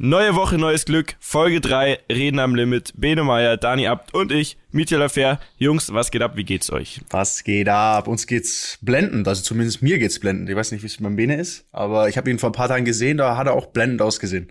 Neue Woche, neues Glück. Folge 3, Reden am Limit. Bene Meyer, Dani Abt und ich, Mietja Lafer. Jungs, was geht ab? Wie geht's euch? Was geht ab? Uns geht's blendend. Also zumindest mir geht's blendend. Ich weiß nicht, wie es beim Bene ist, aber ich habe ihn vor ein paar Tagen gesehen, da hat er auch blendend ausgesehen.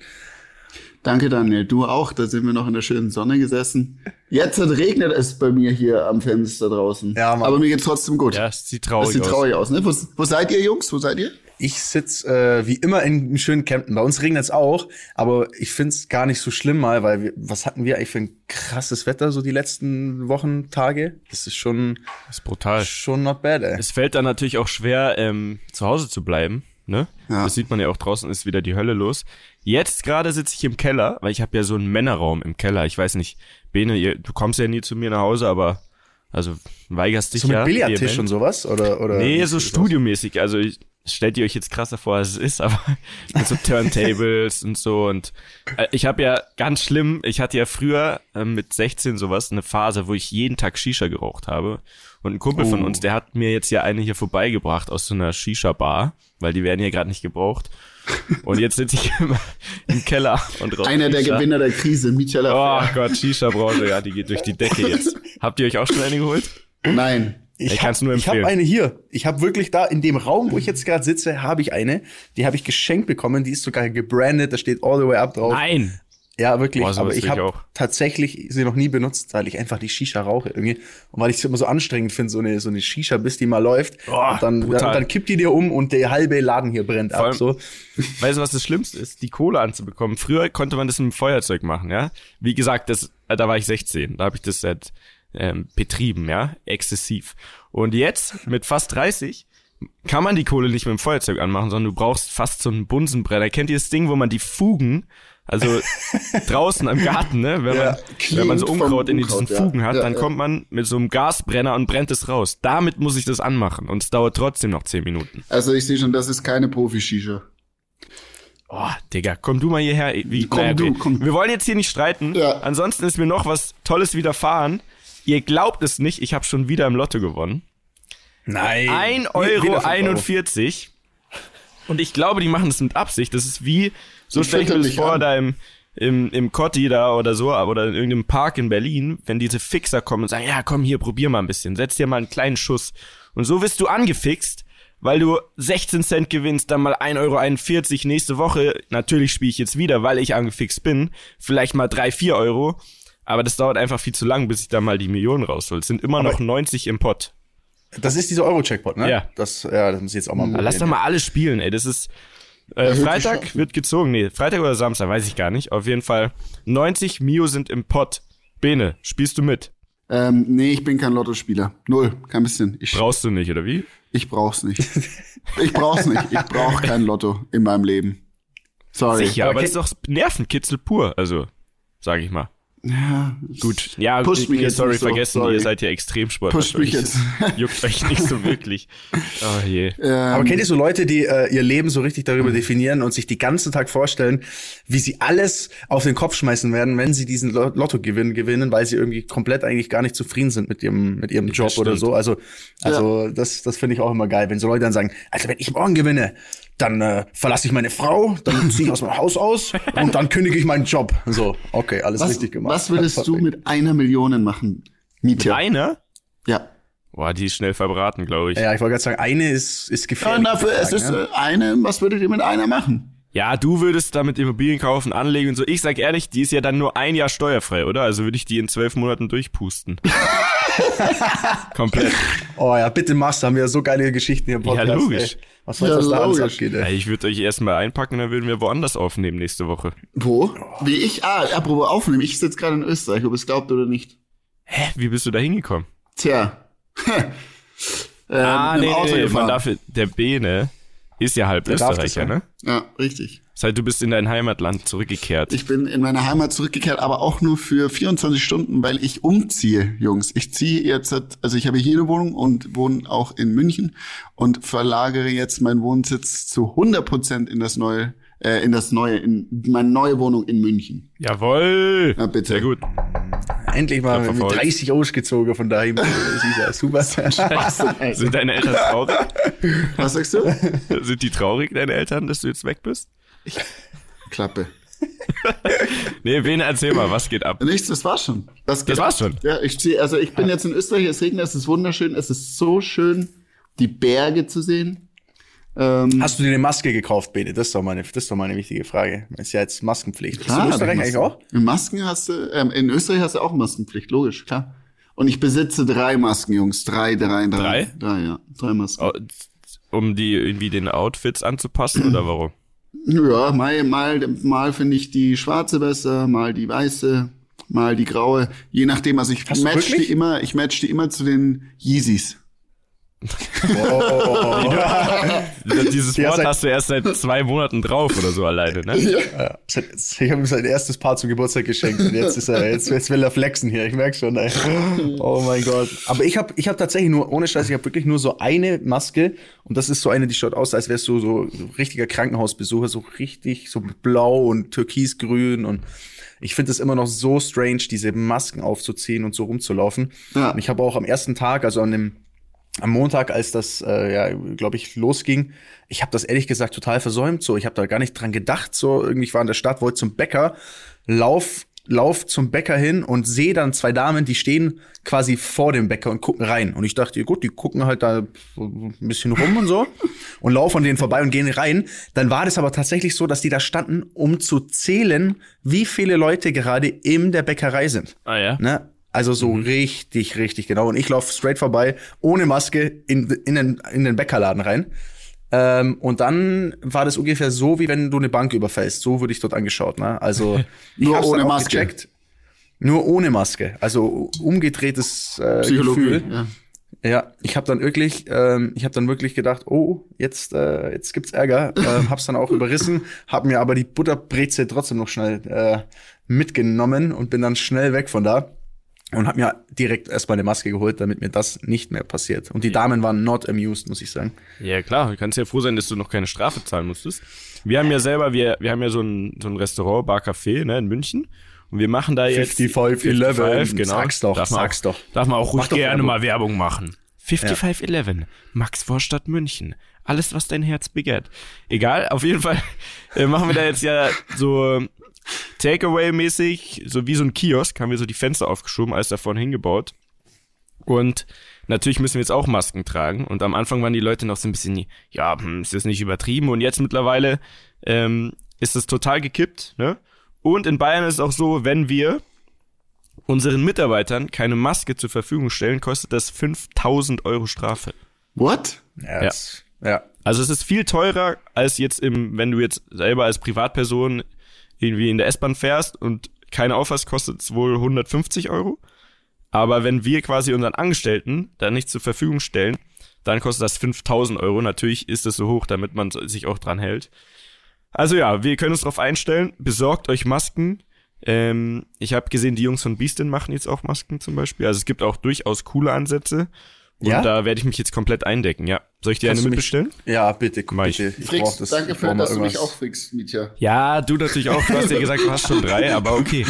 Danke, Daniel. Du auch. Da sind wir noch in der schönen Sonne gesessen. Jetzt regnet es bei mir hier am Fenster draußen. Ja, Mann. Aber mir geht's trotzdem gut. Ja, es sieht traurig das sieht aus. traurig aus. Ne? Wo, wo seid ihr, Jungs? Wo seid ihr? Ich sitz äh, wie immer in einem schönen Campen. Bei uns regnet's auch, aber ich find's gar nicht so schlimm mal, weil wir, was hatten wir eigentlich für ein krasses Wetter so die letzten Wochen, Tage? Das ist schon, Das ist brutal. schon not bad, ey. Es fällt dann natürlich auch schwer, ähm, zu Hause zu bleiben. Ne? Ja. Das sieht man ja auch draußen, ist wieder die Hölle los. Jetzt gerade sitze ich im Keller, weil ich habe ja so einen Männerraum im Keller. Ich weiß nicht, Bene, ihr, du kommst ja nie zu mir nach Hause, aber also weigerst dich So mit ja. Billardtisch vehement. und sowas? Oder, oder Nee, so studiomäßig. Also ich, stellt ihr euch jetzt krasser vor, als es ist, aber mit so Turntables und so. Und äh, ich habe ja ganz schlimm, ich hatte ja früher äh, mit 16 sowas, eine Phase, wo ich jeden Tag Shisha geraucht habe. Und ein Kumpel von Oh. uns, der hat mir jetzt ja eine hier vorbeigebracht aus so einer Shisha-Bar, weil die werden hier gerade nicht gebraucht. Und jetzt sitze ich immer im Keller und rauche Einer der Shisha. Gewinner der Krise, Michael Oh. Gott, Shisha-Branche, ja, die geht durch die Decke jetzt. Habt ihr euch auch schon eine geholt? Nein. Ich hab- kann's nur Ich habe empfehlen. eine hier. Ich habe wirklich da in dem Raum, wo ich jetzt gerade sitze, habe ich eine. Die habe ich geschenkt bekommen. Die ist sogar gebrandet. Da steht all the way up drauf. Nein! Ja, wirklich. Boah, aber ich habe tatsächlich sie noch nie benutzt, weil ich einfach die Shisha rauche irgendwie. Und weil ich es immer so anstrengend finde, so eine, so eine Shisha, bis die mal läuft. Boah, und dann, dann, dann kippt die dir um und der halbe Laden hier brennt Vor ab. So. Weißt du, was das Schlimmste ist? Die Kohle anzubekommen. Früher konnte man das mit dem Feuerzeug machen, ja. Wie gesagt, das, äh, da war ich 16. Da habe ich das seit ähm, betrieben, ja, exzessiv. Und jetzt mit fast 30 kann man die Kohle nicht mit dem Feuerzeug anmachen, sondern du brauchst fast so einen Bunsenbrenner. Kennt ihr das Ding, wo man die Fugen, also draußen im Garten, ne, wenn Ja, man, wenn man so Unkraut in diesen Unkraut, ja. Fugen hat, Ja, dann ja. kommt man mit so einem Gasbrenner und brennt es raus. Damit muss ich das anmachen und es dauert trotzdem noch 10 Minuten. Also ich sehe schon, das ist keine Profi-Shisha. Oh, Digga, komm du mal hierher. Wie, Komm du, komm. Wir wollen jetzt hier nicht streiten. Ja. Ansonsten ist mir noch was Tolles widerfahren. Ihr glaubt es nicht, ich habe schon wieder im Lotto gewonnen. Nein. 1 Wieder Euro fünf 41. Und ich glaube, die machen das mit Absicht. Das ist wie, so stelle ich mir das vor, an. da im, im, im Cotti da oder so, oder in irgendeinem Park in Berlin, wenn diese Fixer kommen und sagen, ja, komm hier, probier mal ein bisschen, setz dir mal einen kleinen Schuss. Und so wirst du angefixt, weil du 16 Cent gewinnst, dann mal 1,41 Euro nächste Woche. Natürlich spiele ich jetzt wieder, weil ich angefixt bin. Vielleicht mal 3, 4 Euro. Aber das dauert einfach viel zu lang, bis ich da mal die Millionen raushol. Es sind immer noch 90 im Pott. Das ist dieser Euro-Checkpot, ne? Ja. Das, ja, das muss ich jetzt auch mal Aber lass doch mal alle spielen, ey. Das ist äh, Freitag wird gezogen. Nee, Freitag oder Samstag, weiß ich gar nicht. Auf jeden Fall 90 Mio sind im Pott. Bene, spielst du mit? Ähm, nee, ich bin kein Lottospieler. Null, kein bisschen. Ich, Brauchst du nicht, oder wie? ich brauch's nicht. Ich brauch's nicht. Ich brauch kein Lotto in meinem Leben. Sorry. Sicher, Aber aber ke- das ist doch Nervenkitzel pur, also, sag ich mal. Ja, Gut, ja, Pusht ich- mich jetzt sorry, so, vergessen, sorry. ihr seid ja Extremsport. Pusht mich jetzt. Juckt euch nicht so wirklich. Oh je. Ähm, Aber kennt ihr so Leute, die äh, ihr Leben so richtig darüber definieren und sich die ganzen Tag vorstellen, wie sie alles auf den Kopf schmeißen werden, wenn sie diesen Lo- Lottogewinn gewinnen, weil sie irgendwie komplett eigentlich gar nicht zufrieden sind mit ihrem mit ihrem Job oder so. Also also das das finde ich auch immer geil, wenn so Leute dann sagen, also wenn ich morgen gewinne, dann äh, verlasse ich meine Frau, dann ziehe ich aus meinem Haus aus und dann kündige ich meinen Job. So, okay, alles was, richtig gemacht. was würdest du mit einer Million machen? Mietja. Einer? Ja. Boah, die ist schnell verbraten, glaube ich. Ja, ich wollte gerade sagen, eine ist ist ja gefährlich. und dafür, es ist ne? eine, was würdet ihr mit einer machen? Ja, du würdest damit Immobilien kaufen, anlegen und so. Ich sag ehrlich, die ist ja dann nur ein Jahr steuerfrei, oder? Also würde ich die in zwölf Monaten durchpusten. Komplett. Oh ja, bitte mach's, da haben wir ja so geile Geschichten hier im Podcast. Ja, logisch. Ey. Was soll Ja, das da alles abgeht, Ja, ey. ich würde euch erstmal einpacken, dann würden wir woanders aufnehmen nächste Woche. Wo? Wie ich? Ah, apropos aufnehmen. Ich sitze gerade in Österreich, ob es glaubt oder nicht. Hä? Wie bist du da hingekommen? Tja. ähm, ah, nee, Auto nee, man darf, der Bene ist ja halb Der Österreicher, ne? Ja, richtig. Das heißt, du bist in dein Heimatland zurückgekehrt. Ich bin in meine Heimat zurückgekehrt, aber auch nur für 24 Stunden, weil ich umziehe, Jungs. Ich ziehe jetzt, also ich habe hier eine Wohnung und wohne auch in München und verlagere jetzt meinen Wohnsitz zu 100 Prozent in das neue, äh, in das neue, in meine neue Wohnung in München. Jawoll! Ja, bitte. Sehr gut. Endlich mal mit verfolgt. 30 ausgezogen von daheim. Das ist ja super. Sind deine Eltern traurig? Was sagst du? Sind die traurig, deine Eltern, dass du jetzt weg bist? Klappe. nee, Bene, erzähl mal, was geht ab? Nichts, das war's schon. Das, Das war's schon. Ja, ich zieh, also ich bin jetzt in Österreich, es regnet, es ist wunderschön, es ist so schön, die Berge zu sehen. Ähm, Hast du dir eine Maske gekauft, Bene? Das ist doch meine, das ist doch meine wichtige Frage. Ist ja jetzt Maskenpflicht. Ist in Österreich ich eigentlich auch? In Masken hast du, ähm, in Österreich hast du auch Maskenpflicht, logisch, klar. Und ich besitze drei Masken, Jungs. Drei, drei, drei. Drei? Drei, ja. Drei Masken. Oh, Um die irgendwie den Outfits anzupassen oder warum? Ja, mal, mal, mal finde ich die schwarze besser, mal die weiße, mal die graue. Je nachdem, also ich Hast match die immer, ich match die immer zu den Yeezys. Dieses Ja, Wort seit- hast du erst seit zwei Monaten drauf oder so alleine, ne? Ja. Ich habe ihm sein erstes Paar zum Geburtstag geschenkt und jetzt ist er, jetzt, jetzt will er flexen hier. Ich merk schon. Ey. Oh mein Gott. Aber ich habe ich hab tatsächlich nur, ohne Scheiß, ich habe wirklich nur so eine Maske und das ist so eine, die schaut aus, als wärst du so, so richtiger Krankenhausbesucher, so richtig so blau und türkisgrün und ich finde es immer noch so strange, diese Masken aufzuziehen und so rumzulaufen. Ja. Und ich habe auch am ersten Tag, also an dem am Montag, als das, äh, ja, glaube ich, losging, ich habe das ehrlich gesagt total versäumt. So, ich habe da gar nicht dran gedacht. So, irgendwie ich war in der Stadt, wollte zum Bäcker, lauf, lauf zum Bäcker hin und sehe dann zwei Damen, die stehen quasi vor dem Bäcker und gucken rein. Und ich dachte, gut, die gucken halt da ein bisschen rum und so und laufen an denen vorbei und gehen rein. Dann war das aber tatsächlich so, dass die da standen, um zu zählen, wie viele Leute gerade in der Bäckerei sind. Ah ja. Ne? Also so richtig, richtig genau. Und ich laufe straight vorbei, ohne Maske, in, in, den, in den Bäckerladen rein. Ähm, und dann war das ungefähr so, wie wenn du eine Bank überfällst. So wurde ich dort angeschaut. Ne? Also Nur ohne Maske. Gecheckt. Nur ohne Maske. Also umgedrehtes äh. Gefühl. Ja. Ja, ich habe dann wirklich, ähm, ich habe dann wirklich gedacht, oh, jetzt, äh, jetzt gibt's Ärger. ähm, hab's dann auch überrissen, hab mir aber die Butterbreze trotzdem noch schnell äh, mitgenommen und bin dann schnell weg von da und hab mir direkt erstmal eine Maske geholt, damit mir das nicht mehr passiert. Und die Damen waren not amused, muss ich sagen. Ja, klar. Du kannst ja froh sein, dass du noch keine Strafe zahlen musstest. Wir haben ja selber, wir, wir haben ja so ein, so ein Restaurant, Bar Café, ne, in München. Und wir machen da jetzt 55, 11, genau. sag's doch, darf sag's auch, doch. Darf man auch ruhig gerne Werbung. mal Werbung machen. 5511, Max Vorstadt München. Alles, was dein Herz begehrt. Egal, auf jeden Fall äh, machen wir da jetzt ja so Takeaway-mäßig, so wie so ein Kiosk, haben wir so die Fenster aufgeschoben, alles da vorne hingebaut. Und natürlich müssen wir jetzt auch Masken tragen. Und am Anfang waren die Leute noch so ein bisschen, ja, hm, ist das nicht übertrieben? Und jetzt mittlerweile ähm, ist es total gekippt. Ne? Und in Bayern ist es auch so, wenn wir unseren Mitarbeitern keine Maske zur Verfügung stellen, kostet das 5000 Euro Strafe. What? Ja, das, ja. Also es ist viel teurer als jetzt im, wenn du jetzt selber als Privatperson irgendwie in der S-Bahn fährst und keine Aufpass kostet es wohl 150 Euro. Aber wenn wir quasi unseren Angestellten da nicht zur Verfügung stellen, dann kostet das 5000 Euro. Natürlich ist es so hoch, damit man sich auch dran hält. Also ja, wir können uns darauf einstellen. Besorgt euch Masken. Ähm, ich habe gesehen, die Jungs von Beastin machen jetzt auch Masken zum Beispiel. Also es gibt auch durchaus coole Ansätze. Und Ja? da werde ich mich jetzt komplett eindecken, ja. Soll ich dir Kannst eine mitbestellen? Ja, bitte, Mach ich. bitte. Ich Fricks, brauch das. danke für, dass du mich irgendwas. auch frickst, Mietja. Ja, du natürlich auch. Du hast ja gesagt, du hast schon drei, aber okay.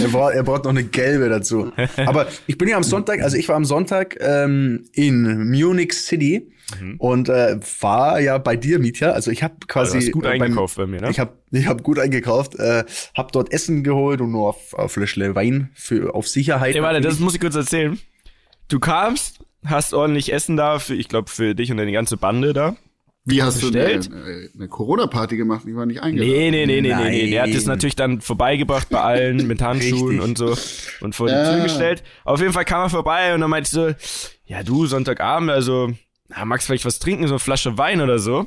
Er braucht, er braucht noch eine gelbe dazu. Aber ich bin ja am Sonntag, also ich war am Sonntag ähm, in Munich City und äh, war ja bei dir, Mietja. Also ich habe quasi Also hast gut äh, beim- eingekauft bei mir, ne? Ich habe ich hab gut eingekauft, äh, habe dort Essen geholt und nur auf, auf Fläschle Wein für auf Sicherheit. Ey, warte, das muss ich kurz erzählen. Du kamst, hast ordentlich Essen da, für, ich glaube, für dich und deine ganze Bande da. Wie hast Bestellt? du eine, eine Corona-Party gemacht? Ich war nicht eingeladen. Nee, nee, nee, nee, nee, nee. Der hat Nein. es natürlich dann vorbeigebracht bei allen mit Handschuhen und so und vor die Ja. Tür gestellt. Auf jeden Fall kam er vorbei und dann meinte ich so, ja du, Sonntagabend, also, na, magst vielleicht was trinken, so eine Flasche Wein oder so?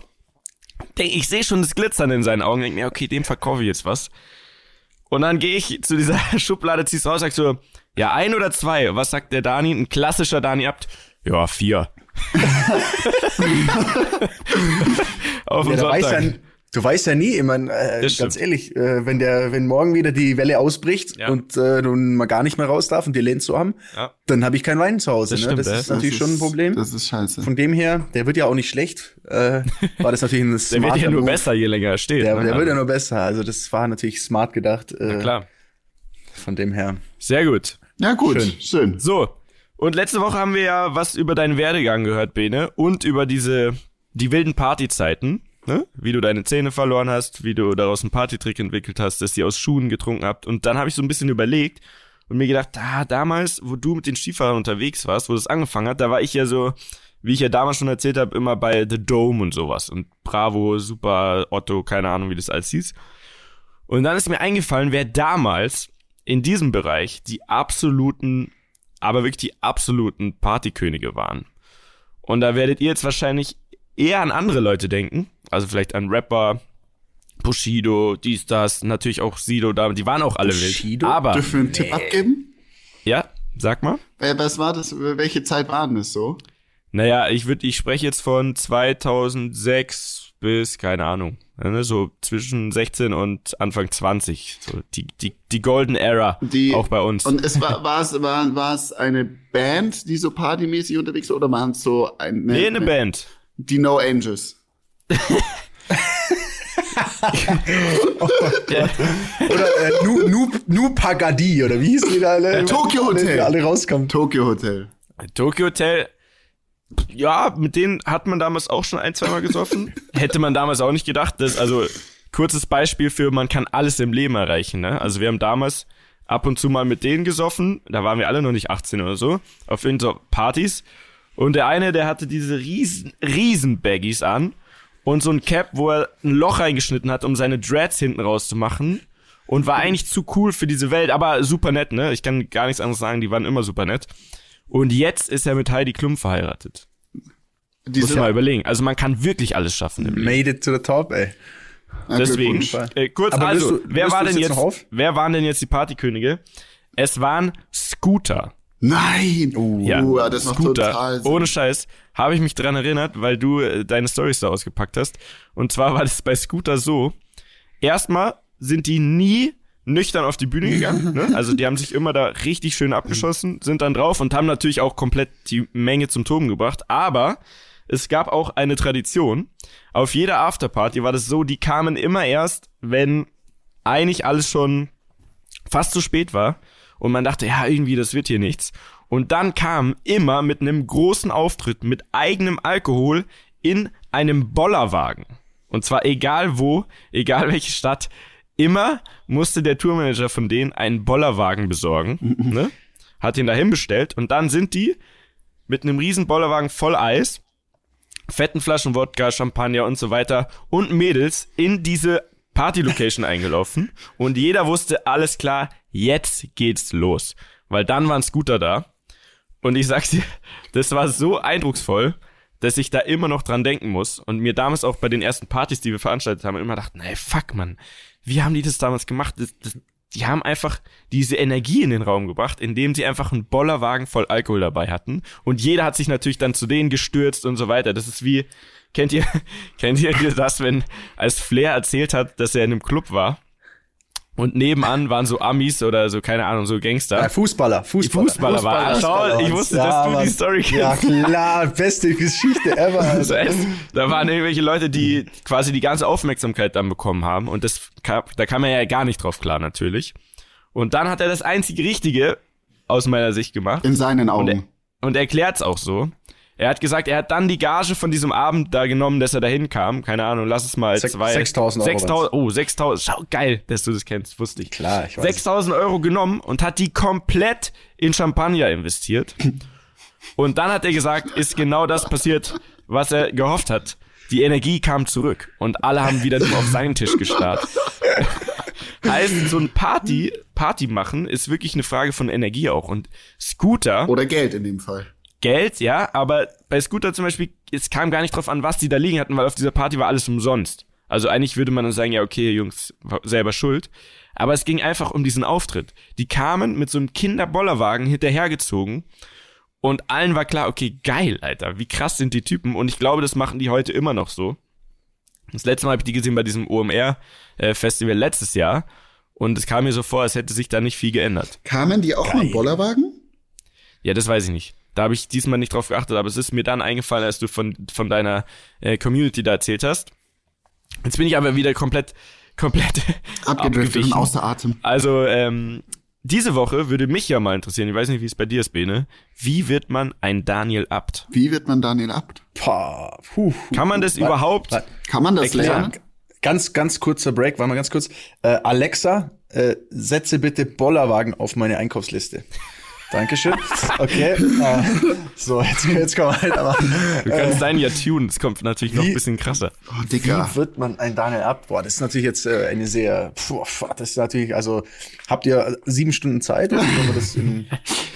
Denk, ich sehe schon das Glitzern in seinen Augen, denk mir, okay, dem verkaufe ich jetzt was. Und dann gehe ich zu dieser Schublade, zieh's raus, sag so, ja, ein oder zwei. Was sagt der Dani? Ein klassischer Dani abt. Ja, vier. Auf Ja, weiß ja, du weißt ja nie, ich mein, äh, Das ganz stimmt. ehrlich, äh, wenn der, wenn morgen wieder die Welle ausbricht Ja. und äh, du mal gar nicht mehr raus darf und die Lehnt zu haben, Ja. dann habe ich keinen Wein zu Hause. Das ne? stimmt, das ist natürlich schon ein Problem. Das ist scheiße. Von dem her, der wird ja auch nicht schlecht. Äh, war das natürlich ein Der wird ja nur Move. besser, je länger er steht. Der, ne? der wird ja nur besser. Also das war natürlich smart gedacht. Äh, Klar. Von dem her. Sehr gut. Ja, gut. Schön. Schön. So. Und letzte Woche haben wir ja was über deinen Werdegang gehört, Bene, und über diese, die wilden Partyzeiten. ne? wie du deine Zähne verloren hast, wie du daraus einen Partytrick entwickelt hast, dass ihr aus Schuhen getrunken habt. Und dann habe ich so ein bisschen überlegt und mir gedacht, ah, damals, wo du mit den Skifahrern unterwegs warst, wo das angefangen hat, da war ich ja so, wie ich ja damals schon erzählt habe, immer bei The Dome und sowas. Und Bravo, Super, Otto, keine Ahnung, wie das alles hieß. Und dann ist mir eingefallen, wer damals in diesem Bereich die absoluten, aber wirklich die absoluten Partykönige waren. Und da werdet ihr jetzt wahrscheinlich eher an andere Leute denken. Also vielleicht an Rapper, Bushido, dies, das, natürlich auch Sido, da, die waren auch alle Bushido? wild. Aber, Dürfen wir einen Tipp abgeben? ja, sag mal. Was war das? Welche Zeit war denn das so? Naja, ich würde, ich spreche jetzt von 2006 bis, keine Ahnung, ne, so zwischen 16 und Anfang 20. So die, die, die Golden Era, Die, auch bei uns. Und es war, war es, war, war es eine Band, die so partymäßig unterwegs war, oder waren es so ein, nee, eine Band. Die No Angels. Oder äh, Nu, nu, nu Pagadi, oder wie hießen die da alle? Tokyo Hotel. Die alle rauskommen. Tokyo Hotel. Tokyo Hotel, ja, mit denen hat man damals auch schon ein, zweimal gesoffen. Hätte man damals auch nicht gedacht, dass, also, kurzes Beispiel für, man kann alles im Leben erreichen, ne? Also, wir haben damals ab und zu mal mit denen gesoffen, da waren wir alle noch nicht 18 oder so, auf irgendeinen Partys. Und der eine, der hatte diese riesen, riesen Baggies an und so ein Cap, wo er ein Loch reingeschnitten hat, um seine Dreads hinten rauszumachen. Und war eigentlich zu cool für diese Welt, aber super nett, ne? Ich kann gar nichts anderes sagen, die waren immer super nett. Und jetzt ist er mit Heidi Klum verheiratet. Muss Diese, ich mal überlegen. Also man kann wirklich alles schaffen im Leben. Made it to the top, ey. Ah, Deswegen, äh, kurz Aber also, du- wer war denn jetzt, jetzt wer waren denn jetzt die Partykönige? Es waren Scooter. Nein! Uh, Ja, ja, das macht Scooter. total Sinn. Ohne Scheiß. Habe ich mich dran erinnert, weil du äh, deine Stories da ausgepackt hast. Und zwar war das bei Scooter so. Erstmal sind die nie nüchtern auf die Bühne gegangen. Ne? Also die haben sich immer da richtig schön abgeschossen, sind dann drauf und haben natürlich auch komplett die Menge zum Toben gebracht. Aber es gab auch eine Tradition. Auf jeder Afterparty war das so, die kamen immer erst, wenn eigentlich alles schon fast zu spät war und man dachte, ja, irgendwie, das wird hier nichts. Und dann kam immer mit einem großen Auftritt mit eigenem Alkohol in einem Bollerwagen. Und zwar egal wo, egal welche Stadt, immer musste der Tourmanager von denen einen Bollerwagen besorgen, ne? Hat ihn dahin bestellt und dann sind die mit einem riesen Bollerwagen voll Eis, fetten Flaschen Wodka, Champagner und so weiter und Mädels in diese Party-Location eingelaufen und jeder wusste, alles klar, jetzt geht's los. Weil dann war ein Scooter da und ich sag's dir, das war so eindrucksvoll, dass ich da immer noch dran denken muss und mir damals auch bei den ersten Partys, die wir veranstaltet haben, immer dachte, nee, fuck, man, wie haben die das damals gemacht? Das, das, die haben einfach diese Energie in den Raum gebracht, indem sie einfach einen Bollerwagen voll Alkohol dabei hatten. Und jeder hat sich natürlich dann zu denen gestürzt und so weiter. Das ist wie, kennt ihr, kennt ihr das, wenn als Flair erzählt hat, dass er in einem Club war und nebenan waren so Amis oder so, keine Ahnung, so Gangster. Ja, Fußballer, Fußballer. Fußballer war. Ah, schau, ich wusste, dass du die Story kennst. Ja, klar, beste Geschichte ever. Das heißt, da waren irgendwelche Leute, die quasi die ganze Aufmerksamkeit dann bekommen haben und das da kam er ja gar nicht drauf klar natürlich. Und dann hat er das einzige Richtige aus meiner Sicht gemacht In seinen und, er, Augen. und erklärt's auch so. Er hat gesagt, er hat dann die Gage von diesem Abend da genommen, dass er dahin kam. Keine Ahnung, lass es mal Sech- zwei. 6.000 Euro 6.000, oh, 6.000. Schau, geil, dass du das kennst, wusste ich. Klar, ich weiß. 6.000 Euro genommen und hat die komplett in Champagner investiert. Und dann hat er gesagt, ist genau das passiert, was er gehofft hat. Die Energie kam zurück und alle haben wieder nur auf seinen Tisch gestarrt. heißt, so ein Party, Party machen ist wirklich eine Frage von Energie auch. Und Scooter, Oder Geld in dem Fall. Geld, ja, aber bei Scooter zum Beispiel, es kam gar nicht drauf an, was die da liegen hatten, weil auf dieser Party war alles umsonst. Also eigentlich würde man dann sagen, ja, okay, Jungs, selber schuld. Aber es ging einfach um diesen Auftritt. Die kamen mit so einem Kinderbollerwagen hinterhergezogen und allen war klar, okay, geil, Alter, wie krass sind die Typen und ich glaube, das machen die heute immer noch so. Das letzte Mal habe ich die gesehen bei diesem OMR-Festival letztes Jahr und es kam mir so vor, als hätte sich da nicht viel geändert. Kamen die auch mit dem Bollerwagen? Ja, das weiß ich nicht. Da habe ich diesmal nicht drauf geachtet, aber es ist mir dann eingefallen, als du von, von deiner äh, Community da erzählt hast. Jetzt bin ich aber wieder komplett, komplett Abgedriftet und außer Atem. Also, ähm, diese Woche würde mich ja mal interessieren, ich weiß nicht, wie es bei dir ist, Bene. Wie wird man ein Daniel Abt? Wie wird man Daniel Abt? Pah, puh, Kann man das Wa- überhaupt? wa- Kann man das Erklär. lernen? Ganz, ganz kurzer Break, warte mal ganz kurz. Äh, Alexa, äh, setze bitte Bollerwagen auf meine Einkaufsliste. Dankeschön. Okay. Äh, so, jetzt, jetzt kann man halt aber. Du kannst deinen ja tunen, das kommt natürlich noch ein bisschen krasser. Oh, Dicker. Wie wird man ein Daniel ab? Boah, das ist natürlich jetzt äh, eine sehr, puh, das ist natürlich, also habt ihr sieben Stunden Zeit? Oder wir das in,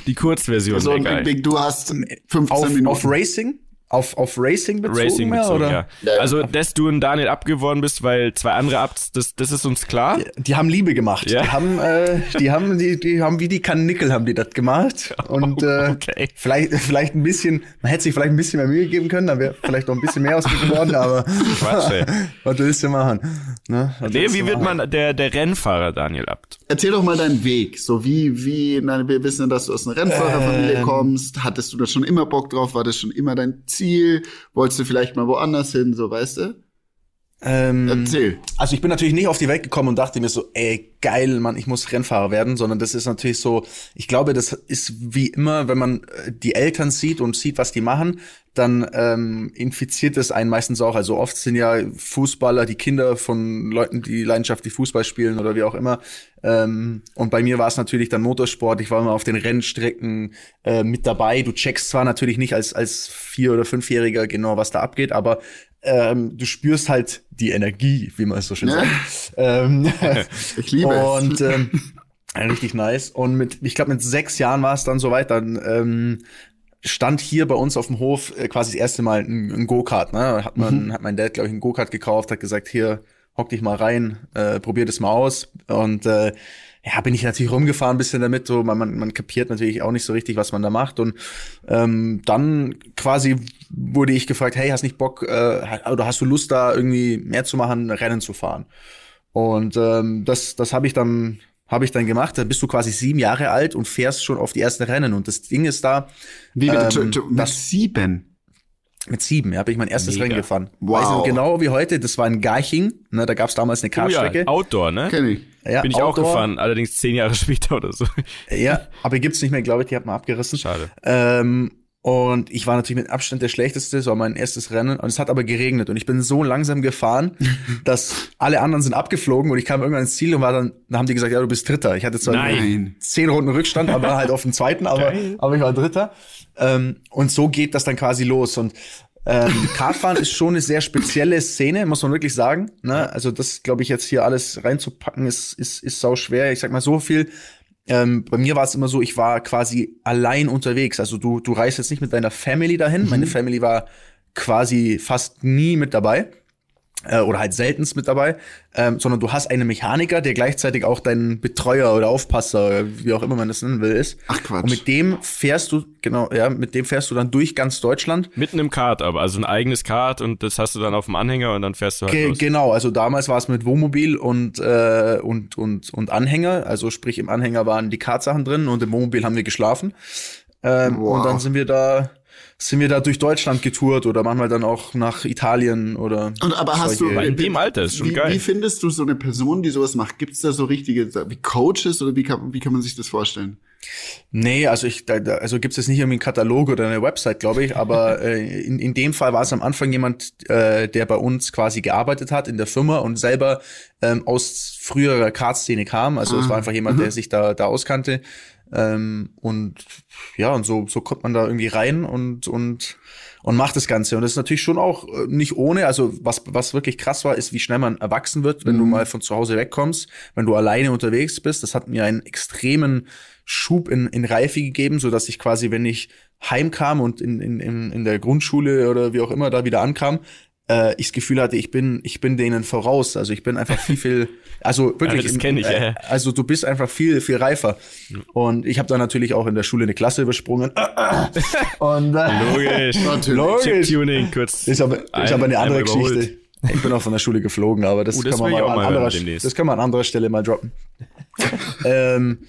Die Kurzversion, So, so, Big. Big, du hast 15 auf, Minuten. auf Racing? Auf, auf Racing bezogen? Racing mehr, bezogen, oder? ja. Also, dass du ein Daniel Abt geworden bist, weil zwei andere Abts, das, das ist uns klar. Die haben Liebe gemacht. Ja. Die haben, äh, die haben, die, die haben wie die Kanickel haben die das gemacht. Und äh, Okay. vielleicht, vielleicht ein bisschen, man hätte sich vielleicht ein bisschen mehr Mühe geben können, dann wäre vielleicht noch ein bisschen mehr aus geworden, aber Quatsch, ey. was willst du machen? Ne? Was Nee, willst wie du wird machen? man der, der Rennfahrer Daniel Abt? Erzähl doch mal deinen Weg. So wie, wie, nein, wir wissen, dass du aus einer Rennfahrerfamilie Ähm. kommst. Hattest du da schon immer Bock drauf? War das schon immer dein Ziel? Wolltest du vielleicht mal woanders hin? So, weißt du? Ähm, Erzähl. Also ich bin natürlich nicht auf die Welt gekommen und dachte mir so, ey, geil, Mann, ich muss Rennfahrer werden, sondern das ist natürlich so, ich glaube, das ist wie immer, wenn man äh, die Eltern sieht und sieht, was die machen, dann ähm, infiziert es einen meistens auch. Also oft sind ja Fußballer die Kinder von Leuten, die leidenschaftlich Fußball spielen oder wie auch immer. Ähm, und bei mir war es natürlich dann Motorsport. Ich war immer auf den Rennstrecken äh, mit dabei. Du checkst zwar natürlich nicht als, als Vier- oder Fünfjähriger genau, was da abgeht, aber ähm, du spürst halt die Energie, wie man es so schön Ja. sagt. Ähm, Ich liebe. Und ähm, richtig nice. Und mit, ich glaube, mit sechs Jahren war es dann soweit, dann ähm, stand hier bei uns auf dem Hof äh, quasi das erste Mal ein, ein Go-Kart. Ne? Hat man, hat mein Dad, glaube ich, ein Go-Kart gekauft, hat gesagt, hier, hock dich mal rein, äh, probier das mal aus. Und äh, ja, bin ich natürlich rumgefahren ein bisschen damit, so man, man, man kapiert natürlich auch nicht so richtig, was man da macht. Und ähm, dann quasi wurde ich gefragt, hey, hast nicht Bock, äh, oder hast du Lust da irgendwie mehr zu machen, Rennen zu fahren? Und ähm, das, das habe ich dann habe ich dann gemacht. Da bist du quasi sieben Jahre alt und fährst schon auf die ersten Rennen. Und das Ding ist da, Wie, ähm, tu- mit das- sieben. mit sieben ja, habe ich mein erstes Mega. Rennen gefahren. Wow. Weiß noch genau wie heute, das war in Garching. Ne, da gab es damals eine Oh ja, Kartstrecke. Outdoor, ne? Kenn ich. ja, Bin ich auch Outdoor. gefahren, allerdings zehn Jahre später oder so. Ja, aber gibt's nicht mehr, glaube ich, die hat man abgerissen. Schade. Ähm, und ich war natürlich mit Abstand der schlechteste, das war mein erstes Rennen. Und es hat aber geregnet und ich bin so langsam gefahren, dass alle anderen sind abgeflogen und ich kam irgendwann ins Ziel und war dann, dann haben die gesagt, ja, du bist Dritter. Ich hatte zwar Nein. zehn Runden Rückstand, aber halt auf dem zweiten, aber, aber ich war Dritter. Ähm, und so geht das dann quasi los. Und ähm, Kartfahren ist schon eine sehr spezielle Szene, muss man wirklich sagen. Ne? Also das, glaube ich, jetzt hier alles reinzupacken, ist, ist, ist sau schwer. Ich sag mal so viel. Ähm, bei mir war es immer so, ich war quasi allein unterwegs. Also du, du reist jetzt nicht mit deiner Family dahin. Meine Family war quasi fast nie mit dabei äh, oder halt seltenst mit dabei, ähm, sondern du hast einen Mechaniker, der gleichzeitig auch dein Betreuer oder Aufpasser, wie auch immer man das nennen will, ist. Ach, Quatsch. Und mit dem fährst du, genau, ja, mit dem fährst du dann durch ganz Deutschland. Mitten im Kart aber, also ein eigenes Kart und das hast du dann auf dem Anhänger und dann fährst du halt Ge los. genau, also damals war es mit Wohnmobil und, äh, und, und, und Anhänger. Also sprich, im Anhänger waren die Kartsachen drin und im Wohnmobil haben wir geschlafen. Ähm, Wow. Und dann sind wir da, sind wir da durch Deutschland getourt oder manchmal dann auch nach Italien oder. Und aber hast du in dem Alter ist schon wie, geil. Wie findest du so eine Person, die sowas macht? Gibt es da so richtige wie Coaches oder wie kann, wie kann man sich das vorstellen? Nee, also ich, da, da, also gibt's jetzt nicht irgendwie einen Katalog oder eine Website, glaube ich, aber äh, in, in dem Fall war es am Anfang jemand, äh, der bei uns quasi gearbeitet hat in der Firma und selber ähm, aus früherer Kartszene kam. Also es war einfach jemand, der sich da, da auskannte. Ähm, und ja, und so, so kommt man da irgendwie rein und, und, und macht das Ganze. Und das ist natürlich schon auch äh, nicht ohne. Also was, was wirklich krass war, ist, wie schnell man erwachsen wird, wenn du mal von zu Hause wegkommst, wenn du alleine unterwegs bist. Das hat mir einen extremen Schub in, in Reife gegeben, so dass ich quasi, wenn ich heimkam und in, in, in der Grundschule oder wie auch immer da wieder ankam, äh, ich das Gefühl hatte, ich bin, ich bin denen voraus. Also ich bin einfach viel, viel, also wirklich, das im- kenn ich, ja, ja. also du bist einfach viel, viel reifer. Und ich habe dann natürlich auch in der Schule eine Klasse übersprungen. Und äh, Logisch. Natürlich. Logisch. Chip-Tuning, kurz. ist aber, ist ein- aber eine andere überholt. Geschichte. Ich bin auch von der Schule geflogen, aber das, Oh, das kann man ich mal, an anderer, das kann man an anderer Stelle mal droppen. ähm,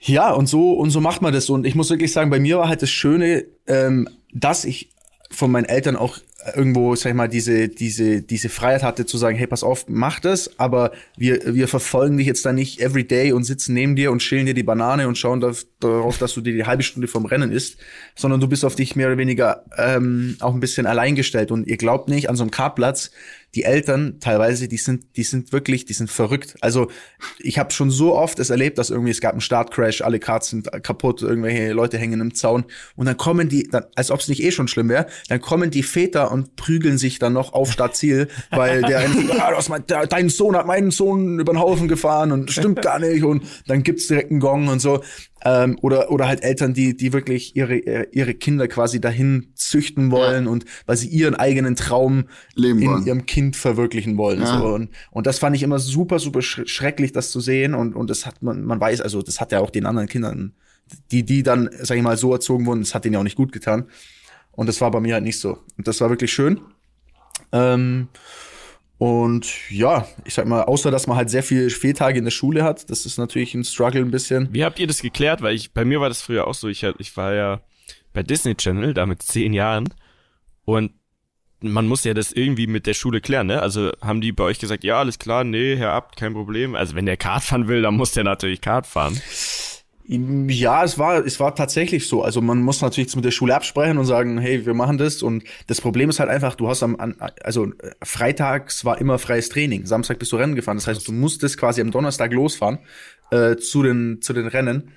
ja, und so, und so macht man das. Und ich muss wirklich sagen, bei mir war halt das Schöne, ähm, dass ich von meinen Eltern auch irgendwo, sag ich mal, diese, diese, diese Freiheit hatte zu sagen, hey, pass auf, mach das, aber wir, wir verfolgen dich jetzt da nicht every day und sitzen neben dir und schälen dir die Banane und schauen darauf, dass du dir die halbe Stunde vom Rennen isst, sondern du bist auf dich mehr oder weniger ähm, auch ein bisschen alleingestellt und ihr glaubt nicht, an so einem Kartplatz die Eltern teilweise, die sind, die sind wirklich, die sind verrückt. Also ich habe schon so oft es erlebt, dass irgendwie es gab einen Startcrash, alle Karts sind kaputt, irgendwelche Leute hängen im Zaun und dann kommen die, dann, als ob es nicht eh schon schlimm wäre, dann kommen die Väter und prügeln sich dann noch auf Startziel, weil der, ah, das mein, der, dein Sohn hat meinen Sohn über den Haufen gefahren und stimmt gar nicht und dann gibt's direkt einen Gong und so. Ähm, oder, oder halt Eltern, die, die wirklich ihre, ihre Kinder quasi dahin züchten wollen ja. und weil sie ihren eigenen Traum Leben in wollen. ihrem Kind verwirklichen wollen. Ja. So. Und, und das fand ich immer super, super schrecklich, das zu sehen. Und, und das hat man, man weiß, also das hat ja auch den anderen Kindern, die, die dann, sag ich mal, so erzogen wurden, das hat denen ja auch nicht gut getan. Und das war bei mir halt nicht so. Und das war wirklich schön. Ähm, und ja, ich sag mal, außer dass man halt sehr viele Fehltage in der Schule hat, das ist natürlich ein Struggle ein bisschen. Wie habt ihr das geklärt? Weil ich, bei mir war das früher auch so, ich, ich war ja bei Disney Channel, da mit zehn Jahren. Und man muss ja das irgendwie mit der Schule klären, ne? Also haben die bei euch gesagt, ja, alles klar, nee, Herr Abt, kein Problem. Also wenn der Kart fahren will, dann muss der natürlich Kart fahren. Ja, es war, es war tatsächlich so. Also man muss natürlich mit der Schule absprechen und sagen, hey, wir machen das. Und das Problem ist halt einfach, du hast am, also äh, freitags war immer freies Training. Samstag bist du Rennen gefahren. Das heißt, du musstest quasi am Donnerstag losfahren äh, zu den, zu den Rennen.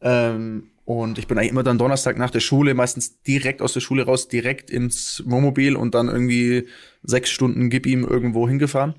Ähm, und ich bin eigentlich immer dann Donnerstag nach der Schule, meistens direkt aus der Schule raus, direkt ins Wohnmobil und dann irgendwie sechs Stunden gib ihm irgendwo hingefahren.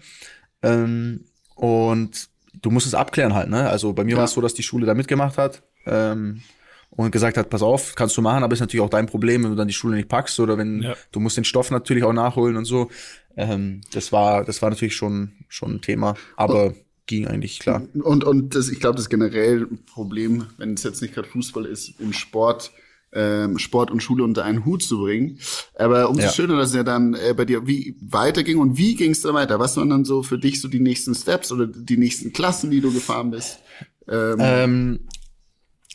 Ähm, und du musst es abklären halt, ne? Also bei mir ja. war es so, dass die Schule da mitgemacht hat ähm, und gesagt hat, pass auf, kannst du machen, aber ist natürlich auch dein Problem, wenn du dann die Schule nicht packst oder wenn ja. du musst den Stoff natürlich auch nachholen und so. Ähm, das war, das war natürlich schon schon ein Thema, aber und, ging eigentlich klar. Und und das, ich glaube, das generell Problem, wenn es jetzt nicht gerade Fußball ist, im Sport ähm, Sport und Schule unter einen Hut zu bringen. Aber umso ja. schöner, dass es ja dann äh, bei dir wie weiterging und wie ging es dann weiter? Was waren dann so für dich so die nächsten Steps oder die nächsten Klassen, die du gefahren bist? Ähm, ähm,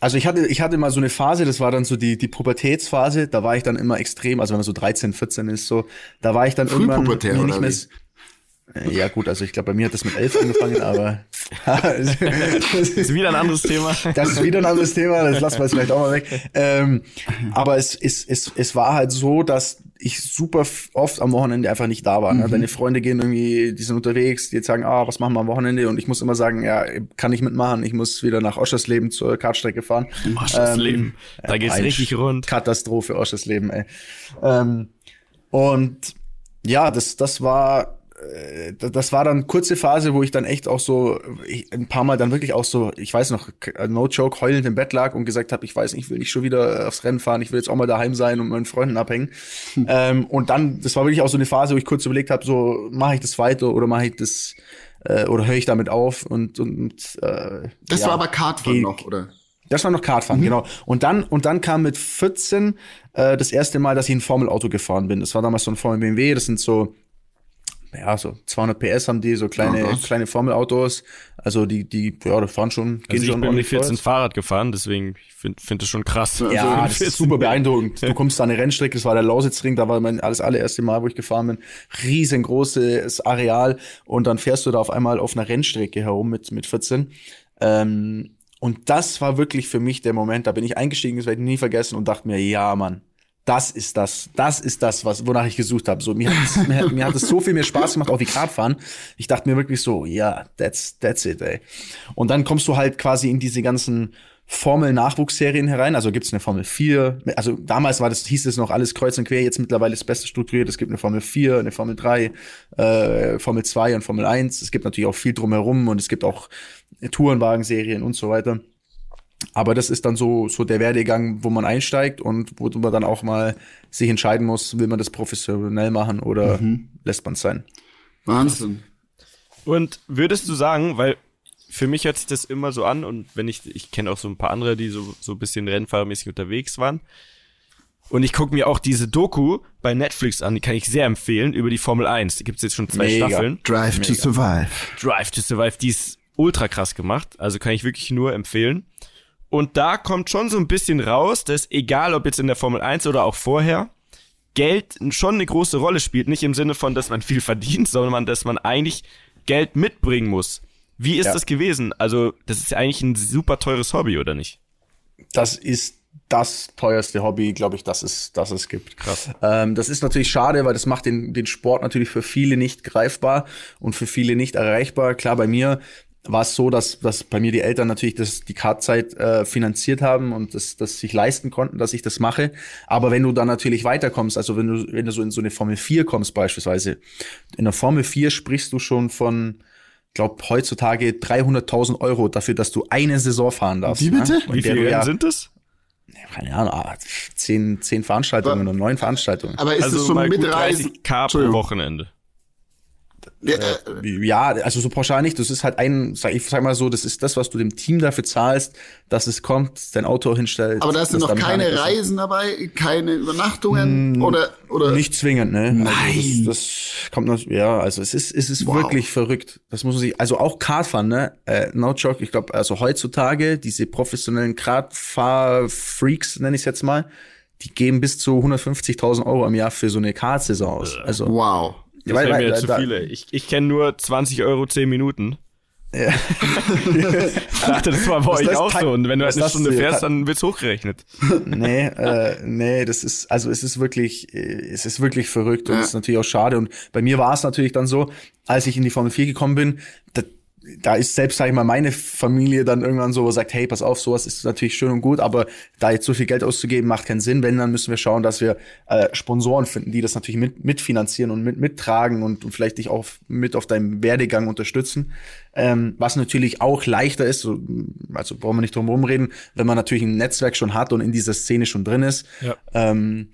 also ich hatte, ich hatte mal so eine Phase, das war dann so die, die Pubertätsphase, da war ich dann immer extrem, also wenn man so 13, 14 ist, so, da war ich dann irgendwann nicht mehr, ja gut, also ich glaube, bei mir hat das mit elf angefangen, aber das ist wieder ein anderes Thema. Das ist wieder ein anderes Thema, das lassen wir jetzt vielleicht auch mal weg. Ähm, aber es, es, es, es war halt so, dass ich super oft am Wochenende einfach nicht da war. Ne? Mhm. Deine Freunde gehen irgendwie, die sind unterwegs, die jetzt sagen, ah, was machen wir am Wochenende? Und ich muss immer sagen, ja, kann ich mitmachen, ich muss wieder nach Oschersleben zur Kartstrecke fahren. Oschersleben, ähm, da geht's richtig rund. Katastrophe, Oschersleben, ey. Ähm, und ja, das, das war das war dann kurze Phase, wo ich dann echt auch so ich, ein paar Mal dann wirklich auch so, ich weiß noch, no joke, heulend im Bett lag und gesagt habe, ich weiß nicht, ich will nicht schon wieder aufs Rennen fahren, ich will jetzt auch mal daheim sein und meinen Freunden abhängen. Hm. Ähm, und dann, das war wirklich auch so eine Phase, wo ich kurz überlegt habe, so mache ich das weiter oder mache ich das äh, oder höre ich damit auf und und äh, Das ja, war aber Kartfahren noch, oder? Das war noch Kartfahren, mhm. genau. Und dann, und dann kam mit 14 äh, das erste Mal, dass ich ein Formelauto gefahren bin. Das war damals so ein Formel BMW, das sind so ja, so 200 PS haben die, so kleine, oh kleine Formelautos. Also die, die, ja, das fahren schon, gehen also schon. Ich bin mit 14 Fahrrad gefahren, deswegen, ich finde find das schon krass. Ja, also das ist super beeindruckend. Du kommst da eine Rennstrecke, das war der Lausitzring, da war mein alles allererste Mal, wo ich gefahren bin. Riesengroßes Areal und dann fährst du da auf einmal auf einer Rennstrecke herum mit, mit 14. Ähm, und das war wirklich für mich der Moment, da bin ich eingestiegen, das werde ich nie vergessen und dachte mir, ja, Mann, das ist das, das ist das, was, wonach ich gesucht habe. So, mir, hat es, mir, mir hat es so viel mehr Spaß gemacht, auch wie Radfahren. Ich dachte mir wirklich so, ja, yeah, that's, that's it, ey. Und dann kommst du halt quasi in diese ganzen Formel-Nachwuchsserien herein. Also gibt's eine Formel 4. Also damals war das, hieß es noch alles kreuz und quer. Jetzt mittlerweile ist besser strukturiert. Es gibt eine Formel 4, eine Formel 3, äh, Formel 2 und Formel 1. Es gibt natürlich auch viel drumherum und es gibt auch Tourenwagenserien und so weiter. Aber das ist dann so, so der Werdegang, wo man einsteigt und wo man dann auch mal sich entscheiden muss, will man das professionell machen oder mhm. lässt man es sein. Wahnsinn. Und würdest du sagen, weil für mich hört sich das immer so an und wenn ich, ich kenne auch so ein paar andere, die so, so ein bisschen rennfahrermäßig unterwegs waren. Und ich gucke mir auch diese Doku bei Netflix an, die kann ich sehr empfehlen, über die Formel 1. Die gibt's jetzt schon zwei Mega. Staffeln. Drive Mega. to Survive. Drive to Survive, die ist ultra krass gemacht. Also kann ich wirklich nur empfehlen. Und da kommt schon so ein bisschen raus, dass egal ob jetzt in der Formel 1 oder auch vorher, Geld schon eine große Rolle spielt. Nicht im Sinne von, dass man viel verdient, sondern dass man eigentlich Geld mitbringen muss. Wie ist Ja. das gewesen? Also, das ist ja eigentlich ein super teures Hobby, oder nicht? Das ist das teuerste Hobby, glaube ich, das es, das es gibt. Krass. Ähm, das ist natürlich schade, weil das macht den, den Sport natürlich für viele nicht greifbar und für viele nicht erreichbar. Klar, bei mir war es so, dass, dass bei mir die Eltern natürlich das, die Kartzeit äh, finanziert haben und das, das sich leisten konnten, dass ich das mache. Aber wenn du dann natürlich weiterkommst, also wenn du, wenn du so in so eine Formel 4 kommst beispielsweise, in der Formel 4 sprichst du schon von, ich glaube, heutzutage 300.000 Euro dafür, dass du eine Saison fahren darfst. Wie bitte? Ne? Wie Und viele Rennen ja, sind es? keine Ahnung, ah, zehn, zehn Veranstaltungen Aber- oder neun Veranstaltungen. Aber ist es so mal gut Mitreisen? 30k pro. Wochenende. Ja, äh, Ja, also so pauschal nicht. Das ist halt ein, sag ich sag mal so, das ist das, was du dem Team dafür zahlst, dass es kommt, dein Auto hinstellt. aber da sind noch keine. Reisen dabei, keine Übernachtungen oder oder Nicht zwingend, ne? Nein. Also das, das kommt noch, ja, also es ist, es ist Wow. wirklich verrückt. Das muss man sich, also auch Kartfahren, ne? Äh, no joke, ich glaube, also heutzutage, diese professionellen Kartfahr-Freaks, nenne ich es jetzt mal, die geben bis zu 150.000 Euro im Jahr für so eine Kartsaison aus. Also, wow. Das wären mir zu da- viele. Ich, ich kenne nur 20 Euro 10 Minuten. Ja. Ich dachte, das war bei Was euch auch so. Und wenn du halt eine das Stunde fährst, dann wird's hochgerechnet. nee, äh, nee, das ist, also es ist wirklich, äh, es ist wirklich verrückt und Ja. es ist natürlich auch schade. Und bei mir war es natürlich dann so, als ich in die Formel 4 gekommen bin, da, da ist selbst, sag ich mal, meine Familie dann irgendwann so sagt, hey, pass auf, sowas ist natürlich schön und gut, aber da jetzt so viel Geld auszugeben, macht keinen Sinn. Wenn, dann müssen wir schauen, dass wir äh, Sponsoren finden, die das natürlich mit, mitfinanzieren und mit, mittragen und, und vielleicht dich auch mit auf deinem Werdegang unterstützen. Ähm, was natürlich auch leichter ist, so, also brauchen wir nicht drum rumreden, wenn man natürlich ein Netzwerk schon hat und in dieser Szene schon drin ist. Ja. Ähm,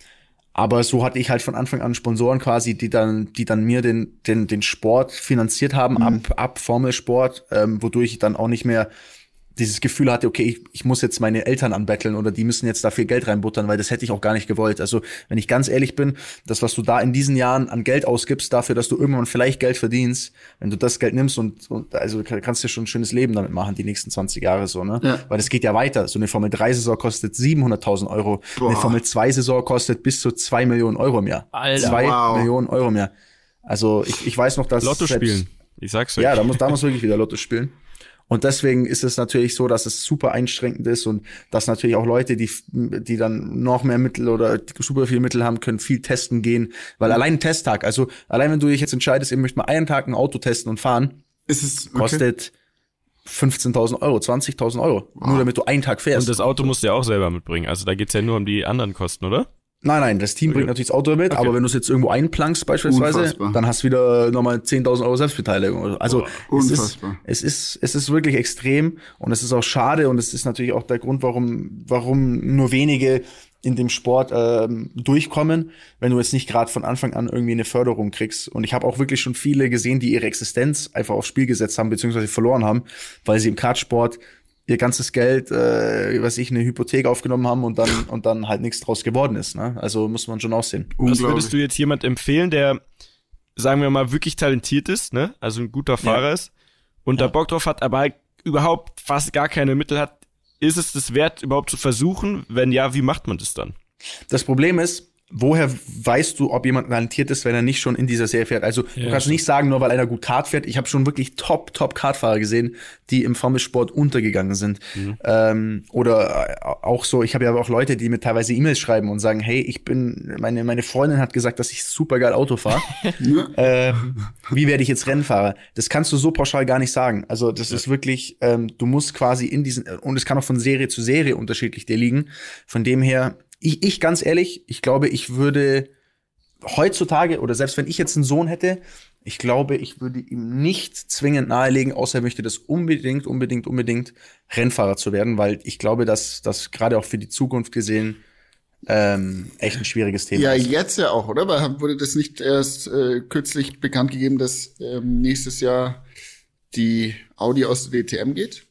aber so hatte ich halt von Anfang an Sponsoren quasi, die dann, die dann mir den, den, den Sport finanziert haben, ab, ab Formelsport, ähm, wodurch ich dann auch nicht mehr dieses Gefühl hatte, okay, ich, ich muss jetzt meine Eltern anbetteln oder die müssen jetzt dafür Geld reinbuttern, weil das hätte ich auch gar nicht gewollt. Also, wenn ich ganz ehrlich bin, das, was du da in diesen Jahren an Geld ausgibst, dafür, dass du irgendwann vielleicht Geld verdienst, wenn du das Geld nimmst und, und also kannst du schon ein schönes Leben damit machen, die nächsten 20 Jahre so, ne? Ja. Weil es geht ja weiter. So eine Formel 3-Saison kostet 700.000 Euro. Boah. Eine Formel 2-Saison kostet bis zu 2 Millionen Euro im Jahr. Alter. 2 Wow. Millionen Euro im Jahr. Also, ich, ich weiß noch, dass Lotto selbst- spielen. Ich sag's euch. ja, da muss, da muss wirklich wieder Lotto spielen. Und deswegen ist es natürlich so, dass es super einschränkend ist und dass natürlich auch Leute, die, die dann noch mehr Mittel oder super viel Mittel haben, können viel testen gehen. Weil allein ein Testtag, also allein wenn du dich jetzt entscheidest, ihr möchtet mal einen Tag ein Auto testen und fahren, Ist es okay? kostet 15.000 Euro, 20.000 Euro. Nur damit du einen Tag fährst. Und das Auto musst du ja auch selber mitbringen. Also da geht's ja nur um die anderen Kosten, oder? Nein, nein, das Team bringt natürlich das Auto mit, aber wenn du es jetzt irgendwo einplankst beispielsweise, Unfassbar. dann hast du wieder nochmal 10.000 Euro Selbstbeteiligung. Also es ist, es ist es ist wirklich extrem und es ist auch schade und es ist natürlich auch der Grund, warum warum nur wenige in dem Sport ähm, durchkommen, wenn du jetzt nicht gerade von Anfang an irgendwie eine Förderung kriegst. Und ich habe auch wirklich schon viele gesehen, die ihre Existenz einfach aufs Spiel gesetzt haben beziehungsweise verloren haben, weil sie im Kartsport ihr ganzes Geld, äh, was ich, eine Hypothek aufgenommen haben und dann und dann halt nichts draus geworden ist. Ne? Also muss man schon auch sehen. Was würdest du jetzt jemand empfehlen, der, sagen wir mal, wirklich talentiert ist, ne? Also ein guter Fahrer ist und da Bock drauf hat, aber halt überhaupt fast gar keine Mittel hat? Ist es das wert, überhaupt zu versuchen? Wenn ja, wie macht man das dann? Das Problem ist, woher weißt du, ob jemand talentiert ist, wenn er nicht schon in dieser Serie fährt? Also du kannst nicht sagen, nur weil einer gut Kart fährt. Ich habe schon wirklich top, top Kartfahrer gesehen, die im Formelsport untergegangen sind. Ähm, oder äh, auch so, ich habe ja auch Leute, die mir teilweise E-Mails schreiben und sagen, hey, ich bin, meine, meine Freundin hat gesagt, dass ich super geil Auto fahre. ähm, wie werde ich jetzt Rennfahrer? Das kannst du so pauschal gar nicht sagen. Also das ist wirklich, ähm, du musst quasi in diesen, und es kann auch von Serie zu Serie unterschiedlich dir liegen. Von dem her, ich, ich ganz ehrlich, ich glaube, ich würde heutzutage, oder selbst wenn ich jetzt einen Sohn hätte, ich glaube, ich würde ihm nicht zwingend nahelegen, außer er möchte das unbedingt, unbedingt, unbedingt Rennfahrer zu werden, weil ich glaube, dass das gerade auch für die Zukunft gesehen ähm, echt ein schwieriges Thema Ja, ist. jetzt ja auch, oder? Weil wurde das nicht erst äh, kürzlich bekannt gegeben, dass ähm, nächstes Jahr die Audi aus der DTM geht?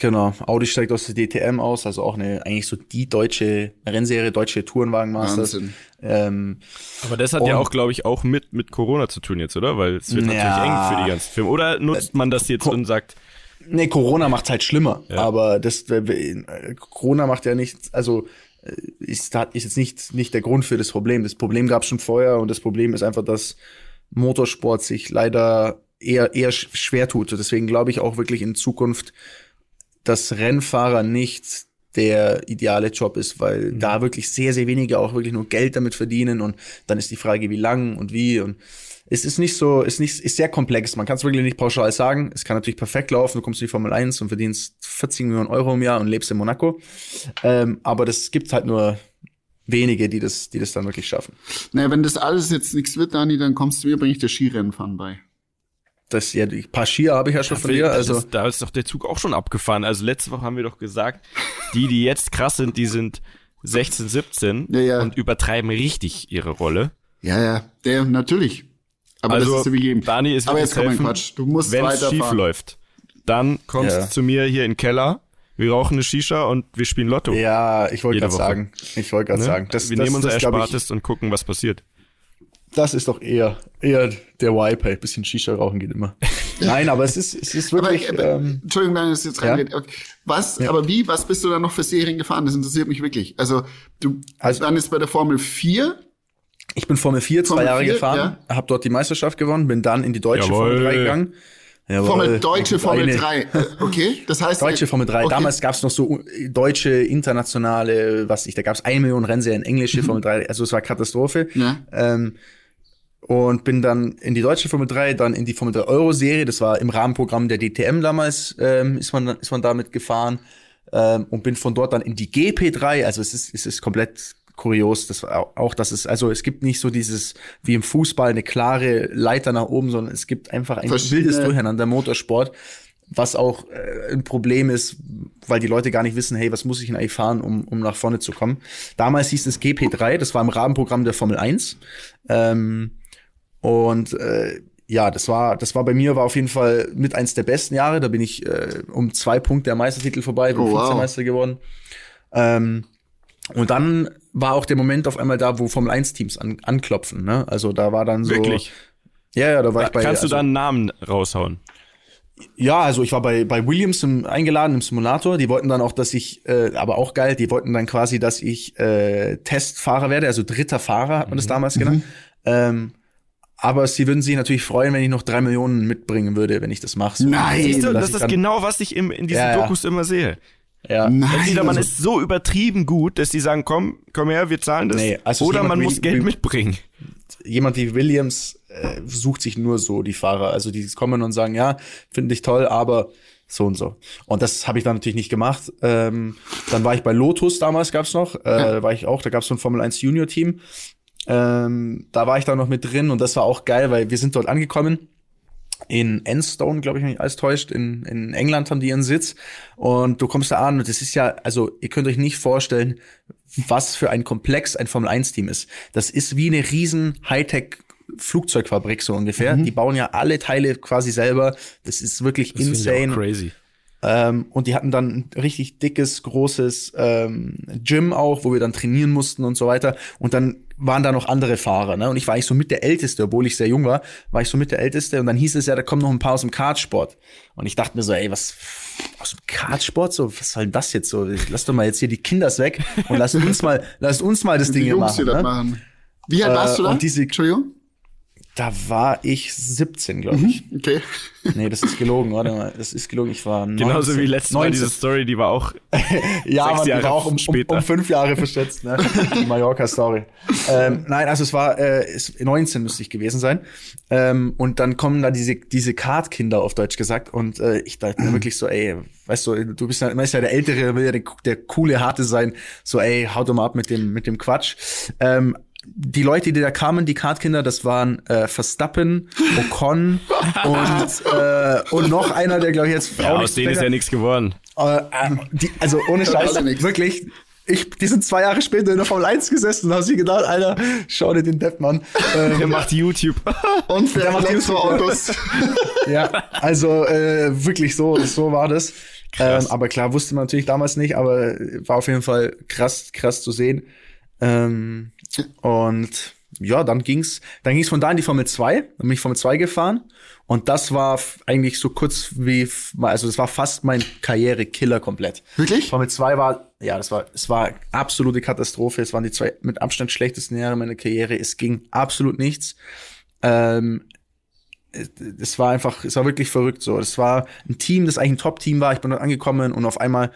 Genau, Audi steigt aus der DTM aus, also auch eine eigentlich so die deutsche Rennserie, deutsche Tourenwagenmasters. Ähm, Aber das hat ja auch, glaube ich, auch mit, mit Corona zu tun jetzt, oder? Weil es wird Ja. natürlich eng für die ganzen Filme. Oder nutzt man das jetzt Co- und sagt, Nee, Corona macht's halt schlimmer. Ja. Aber das äh, Corona macht ja nichts, also äh, ist, ist jetzt nicht, nicht der Grund für das Problem. Das Problem gab es schon vorher und das Problem ist einfach, dass Motorsport sich leider eher, eher schwer tut. Deswegen glaube ich auch wirklich in Zukunft, dass Rennfahrer nicht der ideale Job ist, weil mhm. da wirklich sehr, sehr wenige auch wirklich nur Geld damit verdienen und dann ist die Frage, wie lang und wie und es ist nicht so, ist nicht, ist sehr komplex. Man kann es wirklich nicht pauschal sagen. Es kann natürlich perfekt laufen. Du kommst in die Formel 1 und verdienst 40 Millionen Euro im Jahr und lebst in Monaco. Ähm, aber das gibt halt nur wenige, die das, die das dann wirklich schaffen. Naja, wenn das alles jetzt nichts wird, Dani, dann kommst du mir, bringe ich das Skirennenfahren bei. Das ja, ein paar Skier habe ich ja schon von dir. Also ist, da ist doch der Zug auch schon abgefahren. Also letzte Woche haben wir doch gesagt, die, die jetzt krass sind, die sind 16, 17 ja, ja. und übertreiben richtig ihre Rolle. Ja, ja, der natürlich. Aber also, das ist wie gegeben. Dani ist Aber jetzt kommt mein Quatsch. Du musst Wenn es schief läuft, dann kommst ja. du zu mir hier in den Keller. Wir rauchen eine Shisha und wir spielen Lotto. Ja, ich wollte gerade sagen. Ich wollte gerade ne? sagen. Das, wir das, nehmen unser das, Erspartes und gucken, was passiert. Das ist doch eher, eher der Wipe. Ein bisschen Shisha rauchen geht immer. Nein, aber es ist, es ist wirklich. Aber, ähm, Entschuldigung, wenn es jetzt reingeht. Ja? Was, ja. aber wie, was bist du da noch für Serien gefahren? Das interessiert mich wirklich. Also, du, also, dann ist bei der Formel 4 ich bin Formel 4 zwei Jahre 4, gefahren, ja. habe dort die Meisterschaft gewonnen, bin dann in die deutsche Jawohl. Formel 3 gegangen. Jawohl. Formel deutsche Formel 3. Äh, okay, das heißt deutsche Formel 3. Okay. Damals gab es noch so deutsche internationale, was ich, da gab es eine Million Rennserien englische mhm. Formel 3. Also es war Katastrophe. Ja. Ähm, und bin dann in die deutsche Formel 3, dann in die Formel 3 Euro Serie. Das war im Rahmenprogramm der DTM damals. Ähm, ist man ist man damit gefahren ähm, und bin von dort dann in die GP3. Also es ist es ist komplett kurios, das auch, dass es, also es gibt nicht so dieses, wie im Fußball, eine klare Leiter nach oben, sondern es gibt einfach ein wildes Durcheinander Motorsport, was auch äh, ein Problem ist, weil die Leute gar nicht wissen, hey, was muss ich denn eigentlich fahren, um, um nach vorne zu kommen. Damals hieß es GP3, das war im Rahmenprogramm der Formel 1. Ähm, und äh, ja, das war, das war bei mir war auf jeden Fall mit eins der besten Jahre. Da bin ich äh, um zwei Punkte der Meistertitel vorbei, bin oh, wow. Vizemeister geworden. Ähm, und dann war auch der Moment auf einmal da, wo Formel 1 Teams an, anklopfen, ne? Also da war dann so. Wirklich? Ja, ja, da war da, ich bei. Kannst also, du da einen Namen raushauen? Ja, also ich war bei, bei Williams im, eingeladen im Simulator. Die wollten dann auch, dass ich, äh, aber auch geil, die wollten dann quasi, dass ich äh, Testfahrer werde, also dritter Fahrer hat man das mhm. damals genannt. Mhm. Ähm, aber sie würden sich natürlich freuen, wenn ich noch drei Millionen mitbringen würde, wenn ich das mache. So Nein, Siehst du, das ist genau, was ich im, in diesen ja, Dokus immer sehe. Ja. Nein, Entweder man also, ist so übertrieben gut, dass die sagen, komm, komm her, wir zahlen das. Nee, also oder man muss Geld mitbringen. Jemand wie Williams äh, sucht sich nur so die Fahrer. Also die kommen und sagen, ja, finde ich toll, aber so und so. Und das habe ich dann natürlich nicht gemacht. Ähm, dann war ich bei Lotus damals, gab's noch. Äh, ja. war ich auch, da gab's so ein Formel 1 Junior Team. Ähm, da war ich dann noch mit drin und das war auch geil, weil wir sind dort angekommen in Enstone, glaube ich, wenn ich alles täuscht. In, in England haben die ihren Sitz. Und du kommst da an und das ist ja, also ihr könnt euch nicht vorstellen, was für ein Komplex ein Formel-1-Team ist. Das ist wie eine riesen Hightech Flugzeugfabrik so ungefähr. Mhm. Die bauen ja alle Teile quasi selber. Das ist wirklich das insane. crazy. Ähm, und die hatten dann ein richtig dickes, großes ähm, Gym auch, wo wir dann trainieren mussten und so weiter. Und dann waren da noch andere Fahrer, ne? Und ich war eigentlich so mit der Älteste, obwohl ich sehr jung war, war ich so mit der Älteste. Und dann hieß es ja, da kommen noch ein paar aus dem Kartsport. Und ich dachte mir so, ey, was aus dem Kartsport? So, was soll denn das jetzt so? Lass doch mal jetzt hier die Kinders weg und lass uns mal, lass uns mal das Ding hier machen, ne? machen. Wie alt warst äh, du da? Und diese, Entschuldigung? Da war ich 17, glaube ich. Mhm, okay. Nee, das ist gelogen, warte mal. Das ist gelogen. Ich war 19, Genauso wie letztes 19. Mal diese Story, die war auch Ja, man, die war auch um, um, um, fünf Jahre verschätzt, ne? Die Mallorca-Story. ähm, nein, also es war äh, 19 müsste ich gewesen sein. Ähm, und dann kommen da diese, diese Kartkinder auf Deutsch gesagt. Und äh, ich dachte mir wirklich so, ey, weißt du, du bist ja, ist ja der Ältere, will ja der, der coole, harte sein. So, ey, haut doch mal ab mit dem, mit dem Quatsch. Ähm, die Leute, die da kamen, die Kartkinder, das waren äh, Verstappen, Ocon und, äh, und noch einer, der glaube ich jetzt ja, aus denen ist ja nichts geworden. Äh, äh, die, also ohne Scheiß, wirklich. Ich, die sind zwei Jahre später in der Formel 1 gesessen und haben sich gedacht, Alter, schau dir den Depp an. Ähm, der macht YouTube. und der macht Elektroautos. ja, also äh, wirklich so, so war das. Ähm, aber klar, wusste man natürlich damals nicht, aber war auf jeden Fall krass, krass zu sehen. Ähm, und ja, dann ging's, dann ging's von da in die Formel 2, dann bin ich Formel 2 gefahren und das war eigentlich so kurz wie, also das war fast mein Karrierekiller komplett. Wirklich? Formel 2 war, ja, das war, es war absolute Katastrophe. Es waren die zwei mit Abstand schlechtesten Jahre meiner Karriere. Es ging absolut nichts. Ähm, es- es war einfach, es war wirklich verrückt so. Es war ein Team, das eigentlich ein Top-Team war. Ich bin dort angekommen und auf einmal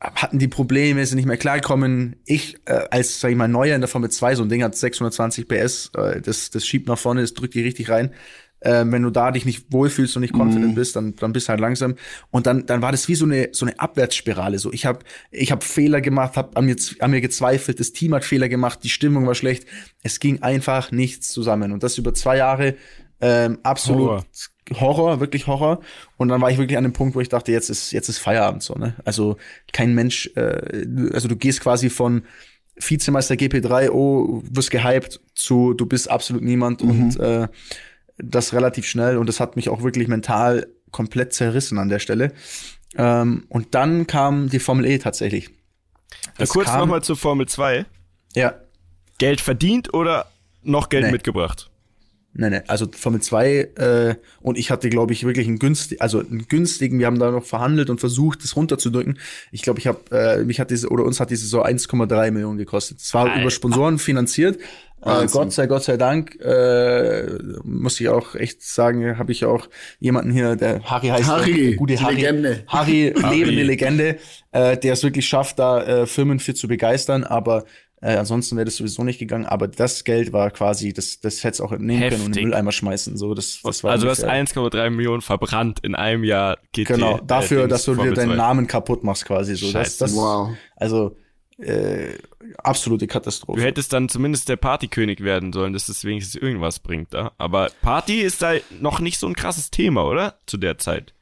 hatten die Probleme, sind nicht mehr klargekommen. Ich äh, als, sag ich mal, Neuer in der Formel 2, so ein Ding hat 620 PS, äh, das, das schiebt nach vorne, das drückt die richtig rein. Ähm, wenn du da dich nicht wohlfühlst und nicht confident bist, dann, dann bist du halt langsam. Und dann, dann war das wie so eine, so eine Abwärtsspirale. So, ich habe ich hab Fehler gemacht, habe an mir, an mir gezweifelt, das Team hat Fehler gemacht, die Stimmung war schlecht. Es ging einfach nichts zusammen. Und das über zwei Jahre ähm, absolut Horror. Horror, wirklich Horror. Und dann war ich wirklich an dem Punkt, wo ich dachte, jetzt ist, jetzt ist Feierabend so, ne? Also kein Mensch, äh, also du gehst quasi von Vizemeister GP3, oh, wirst gehypt, zu du bist absolut niemand und äh, das relativ schnell und das hat mich auch wirklich mental komplett zerrissen an der Stelle. Ähm, und dann kam die Formel E tatsächlich. Ja, kurz nochmal zur Formel 2. Ja, Geld verdient oder noch Geld Nee. mitgebracht? Nee, nee, also Formel 2 äh, und ich hatte, glaube ich, wirklich einen günstigen, also einen günstigen, wir haben da noch verhandelt und versucht, das runterzudrücken. Ich glaube, ich habe, äh, mich hat diese, oder uns hat diese so 1,3 Millionen gekostet. Es war Alter. über Sponsoren finanziert. Äh. Gott sei, Gott sei Dank, äh, muss ich auch echt sagen, habe ich auch jemanden hier, der Harry heißt. Harry, der gute Harry. Legende. Harry, Harry. lebende Legende, äh, der es wirklich schafft, da äh, Firmen für zu begeistern, aber äh, ansonsten wäre das sowieso nicht gegangen. Aber das Geld war quasi, das, das hätte es auch nehmen können und in Heftig. den Mülleimer schmeißen. So, das, das war also du hast ungefähr- 1,3 Millionen verbrannt in einem Jahr GT. Genau, äh, dafür, Dings, dass du dir deinen 2. Namen kaputt machst quasi. So, das, Scheiße. das, Wow. Also äh, absolute Du Katastrophe. hättest dann zumindest der Partykönig werden sollen, dass es wenigstens irgendwas bringt da. Aber Party ist da noch nicht so ein krasses Thema, oder? Zu der Zeit.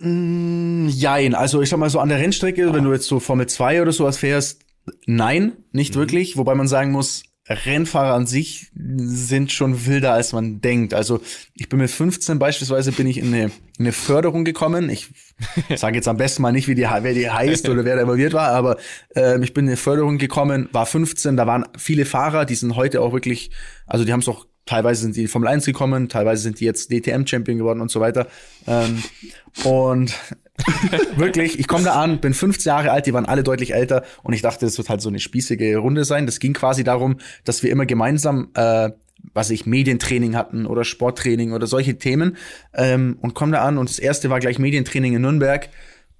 Jein, also ich sag mal so an der Rennstrecke, wenn du jetzt so Formel 2 oder sowas fährst, nein, nicht wirklich. Wobei man sagen muss, Rennfahrer an sich sind schon wilder, als man denkt. Also ich bin mit 15 beispielsweise bin ich in eine, in eine Förderung gekommen. Ich sage jetzt am besten mal nicht, wie die, wer die heißt oder wer da involviert war, aber ähm, ich bin in eine Förderung gekommen, war 15, da waren viele Fahrer, die sind heute auch wirklich, also die haben es auch Teilweise sind die in Formel 1 gekommen, teilweise sind die jetzt DTM-Champion geworden und so weiter. Ähm, und wirklich, ich komme da an, bin 15 Jahre alt, die waren alle deutlich älter und ich dachte, das wird halt so eine spießige Runde sein. Das ging quasi darum, dass wir immer gemeinsam, äh, was ich, Medientraining hatten oder Sporttraining oder solche Themen ähm, und komme da an und das erste war gleich Medientraining in Nürnberg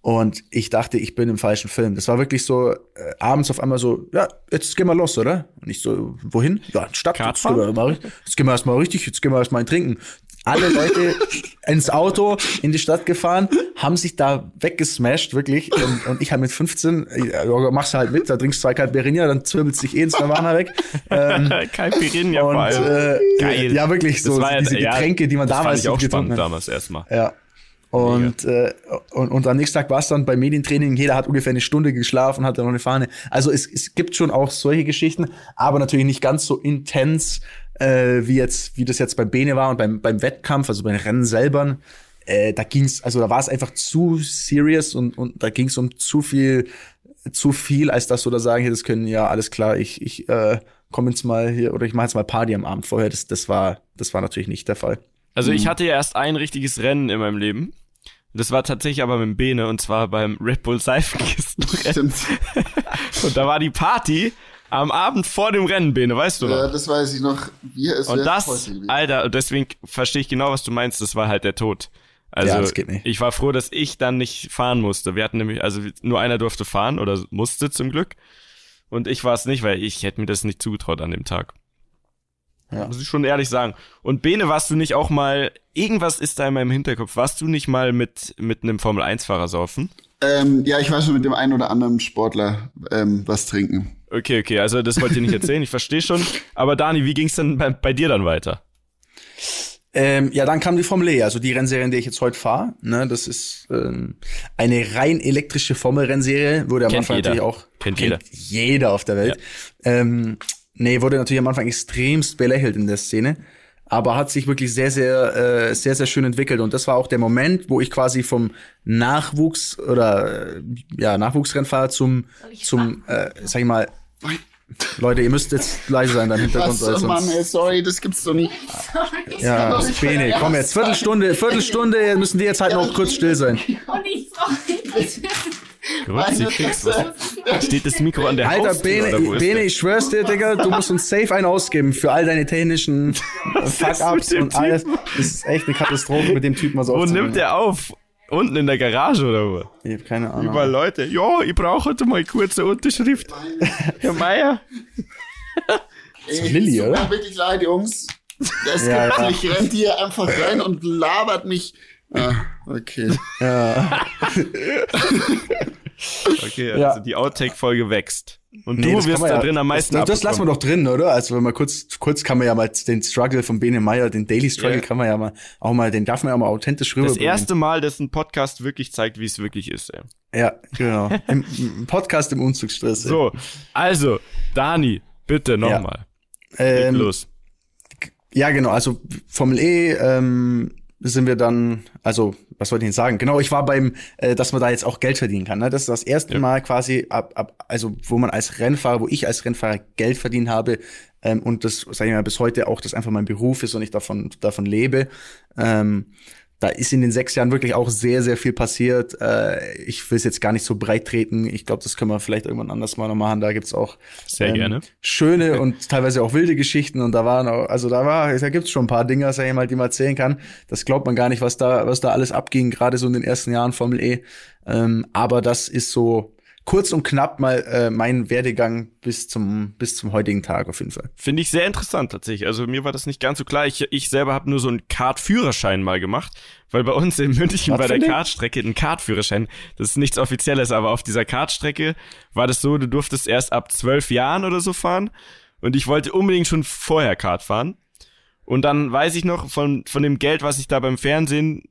und ich dachte, ich bin im falschen Film. Das war wirklich so, äh, abends auf einmal so, ja, jetzt gehen wir los, oder? Und ich so, wohin? Ja, in die Stadt. Jetzt gehen, wir mal, jetzt gehen wir erstmal richtig, jetzt gehen wir erstmal ein Trinken. Alle Leute ins Auto in die Stadt gefahren, haben sich da weggesmashed, wirklich. Und, und ich halt mit 15, ja, machst du halt mit, da trinkst du zwei Caipirinha, dann zwirbelt sich eh ins Nirvana weg. Ähm, Kein Pirinha und, äh, Geil. Ja, wirklich so, Das war ja- diese ja, Getränke, die man damals fand ich auch getrunken spannend hat. damals erstmal. Ja. Und, äh, und, und am nächsten Tag war es dann beim Medientraining, jeder hat ungefähr eine Stunde geschlafen, hatte noch eine Fahne. Also es, es gibt schon auch solche Geschichten, aber natürlich nicht ganz so intens, äh, wie jetzt, wie das jetzt beim Bene war und beim, beim Wettkampf, also beim Rennen selber. Äh, da ging's, also da war es einfach zu serious und, und da ging's um zu viel, zu viel, als dass du da sagen hättest können, ja, alles klar, ich, ich äh, komme jetzt mal hier oder ich mache jetzt mal Party am Abend vorher. Das, das war, das war natürlich nicht der Fall. Also Mhm. ich hatte ja erst ein richtiges Rennen in meinem Leben. Das war tatsächlich aber mit dem Bene und zwar beim Red Bull Seifenkistenrennen. Stimmt. Und da war die Party am Abend vor dem Rennen, Bene, weißt du noch? Ja, das weiß ich noch. Wie es Und das. Alter, und deswegen verstehe ich genau, was du meinst, das war halt der Tod. Also Ja, das geht nicht. ich war froh, dass ich dann nicht fahren musste. Wir hatten nämlich, also nur einer durfte fahren oder musste zum Glück. Und ich war es nicht, weil ich hätte mir das nicht zugetraut an dem Tag. Ja. Muss ich schon ehrlich sagen. Und Bene, warst du nicht auch mal, irgendwas ist da in meinem Hinterkopf, warst du nicht mal mit, mit einem Formel-1-Fahrer saufen? Ähm, ja, ich war schon mit dem einen oder anderen Sportler ähm, was trinken. Okay, okay, also das wollt ihr nicht erzählen, ich verstehe schon. Aber Dani, wie ging's denn bei, bei dir dann weiter? Ähm, ja, dann kam die Formel E, also die Rennserie, in der ich jetzt heute fahre. Ne, das ist ähm, eine rein elektrische Formel-Rennserie, wurde am Kennt Anfang jeder. natürlich auch Kennt jeder auf der Welt. Ähm, nee, wurde natürlich am Anfang extremst belächelt in der Szene, aber hat sich wirklich sehr, sehr, äh, sehr, sehr schön entwickelt. Und das war auch der Moment, wo ich quasi vom Nachwuchs oder äh, ja Nachwuchsrennfahrer zum zum, äh, sag ich mal, Leute, ihr müsst jetzt leise sein, dein Hintergrund. Was, weil Mann, sonst- ey, sorry, das gibt's doch nicht. ja, doch nicht Bene, sein komm jetzt. Viertelstunde, Viertelstunde müssen die jetzt halt noch kurz still sein. Und ich so. Grüezi fix, was? Steht das Mikro an der Alter, Haustür, oder wo Bene, ist Bene, der? ich schwör's dir, Digga, du musst uns safe einen ausgeben für all deine technischen Fuck-Ups und alles. Das ist echt eine Katastrophe mit dem Typen, was Wo nimmt der auf? Unten in der Garage oder wo? Ich hab keine Ahnung. Überall Leute. Ja, ich brauche heute mal kurze Unterschrift. Herr Meier. Ey, Lilly, tut mir oder? wirklich leid, Jungs. Das Ja, ja. Rennt hier einfach rein und labert mich. Ah, okay. Okay, Ja. also die Outtake-Folge wächst. Und Nee, du das wirst da ja- drin am meisten Das, das lassen wir doch drin, oder? Also wenn man kurz, kurz kann man ja mal den Struggle von Bene Meyer, den Daily Struggle Ja. kann man ja mal, auch mal, den darf man ja mal authentisch Das rüberbringen. erste Mal, dass ein Podcast wirklich zeigt, wie es wirklich ist. Ey. Ja, genau. Im, Im Podcast im Umzugsstress. So, also, Dani, bitte nochmal. Leg ähm, los. Ja, genau. Also Formel E ähm, sind wir dann, also was wollte ich denn sagen? Genau, ich war beim, äh, dass man da jetzt auch Geld verdienen kann. Ne? Das ist das erste Ja. Mal quasi, ab, ab, also wo man als Rennfahrer, wo ich als Rennfahrer Geld verdient habe ähm, und das, sage ich mal, bis heute auch das einfach mein Beruf ist und ich davon davon lebe. Ähm, da ist in den sechs Jahren wirklich auch sehr, sehr viel passiert. Äh, ich will es jetzt gar nicht so breit treten. Ich glaube, das können wir vielleicht irgendwann anders mal noch machen. Da gibt's auch Sehr gerne. schöne und teilweise auch wilde Geschichten. Und da waren auch, also da war, da gibt's schon ein paar Dinger, sag ich mal, die man erzählen kann. Das glaubt man gar nicht, was da, was da alles abging, gerade so in den ersten Jahren Formel E. Ähm, aber das ist so kurz und knapp mal äh, mein Werdegang bis zum, bis zum heutigen Tag auf jeden Fall. Finde ich sehr interessant tatsächlich. Also mir war das nicht ganz so klar. Ich, ich selber habe nur so einen Kart-Führerschein mal gemacht, weil bei uns in München Was bei der? Kartstrecke ein Kartführerschein, das ist nichts Offizielles, aber auf dieser Kartstrecke war das so, du durftest erst ab zwölf Jahren oder so fahren und ich wollte unbedingt schon vorher Kart fahren. Und dann weiß ich noch, von, von dem Geld, was ich da beim Fernsehen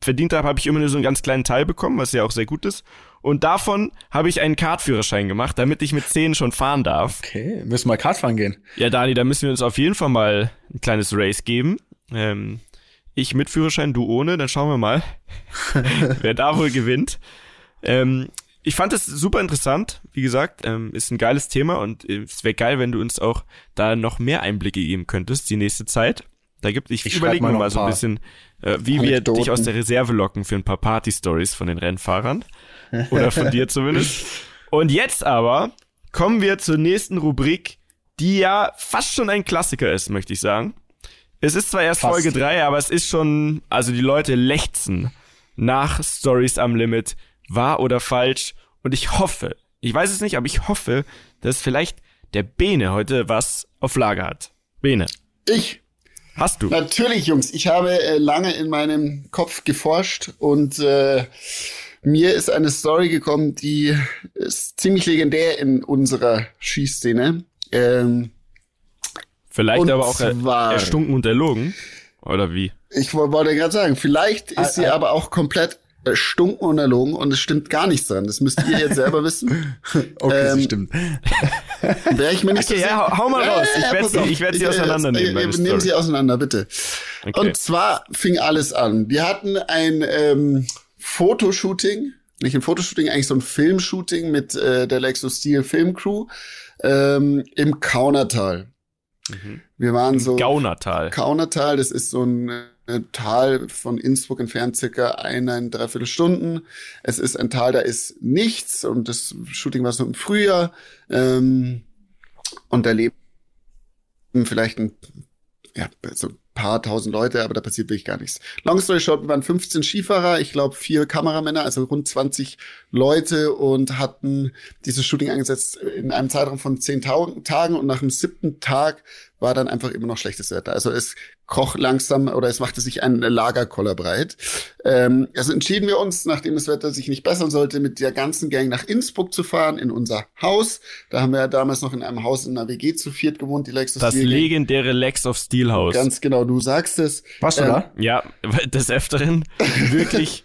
verdient habe, habe ich immer nur so einen ganz kleinen Teil bekommen, was ja auch sehr gut ist. Und davon habe ich einen Kartführerschein gemacht, damit ich mit zehn schon fahren darf. Okay, müssen mal Kart fahren gehen. Ja, Dani, da müssen wir uns auf jeden Fall mal ein kleines Race geben. Ähm, ich mit Führerschein, du ohne, dann schauen wir mal, wer da wohl gewinnt. Ähm, ich fand es super interessant, wie gesagt, ähm, ist ein geiles Thema und äh, es wäre geil, wenn du uns auch da noch mehr Einblicke geben könntest die nächste Zeit. Da gibt ich, Ich schreib überlege mal mal so ein bisschen, äh, wie wir Anekdoten. dich aus der Reserve locken für ein paar Party-Stories von den Rennfahrern. Oder von dir zumindest. Und jetzt aber kommen wir zur nächsten Rubrik, die ja fast schon ein Klassiker ist, möchte ich sagen. Es ist zwar erst Fast. Folge 3, aber es ist schon, also die Leute lechzen nach Stories am Limit, wahr oder falsch. Und ich hoffe, ich weiß es nicht, aber ich hoffe, dass vielleicht der Bene heute was auf Lager hat. Bene, Ich hast du? Natürlich, Jungs. Ich habe äh, lange in meinem Kopf geforscht und äh, mir ist eine Story gekommen, die ist ziemlich legendär in unserer Schießszene. Ähm, Vielleicht aber auch zwar- erstunken und erlogen. Oder wie? ich wo- wollte gerade sagen, vielleicht ist sie Ah, ah. aber auch komplett erstunken und erlogen und es stimmt gar nichts dran. Das müsst ihr jetzt selber wissen. Okay, Ähm, stimmt. Wäre ich mir nicht Okay, so ja, hau- hau mal raus. Ich werd pass sie- ich werd sie äh, auseinandernehmen, meine Nehmen sie auseinander, bitte. Okay. Und zwar fing alles an. Wir hatten ein ähm, Fotoshooting, nicht ein Fotoshooting, eigentlich so ein Filmshooting mit äh, der Lexus Steel Filmcrew ähm, im Kaunertal. Mhm. Wir waren so Gaunertal. Kaunertal, das ist so ein äh, Tal von Innsbruck entfernt, circa eine, dreiviertel Stunden. Es ist ein Tal, da ist nichts und das Shooting war so im Frühjahr. Ähm, und da leben vielleicht ein, ja, so ein paar tausend Leute, aber da passiert wirklich gar nichts. Long story short, wir waren 15 Skifahrer, ich glaube vier Kameramänner, also rund 20 Leute und hatten dieses Shooting angesetzt in einem Zeitraum von zehn Tagen und nach dem siebten Tag war dann einfach immer noch schlechtes Wetter. Also es kroch langsam oder es machte sich ein Lagerkoller breit. Ähm, also entschieden wir uns, nachdem das Wetter sich nicht bessern sollte, mit der ganzen Gang nach Innsbruck zu fahren, in unser Haus. Da haben wir ja damals noch in einem Haus in einer WG zu viert gewohnt, die Lexus Das Steel legendäre Lex of Steel House. Ganz genau, du sagst es. Warst du Ähm, da? Ja, des Öfteren. Wirklich.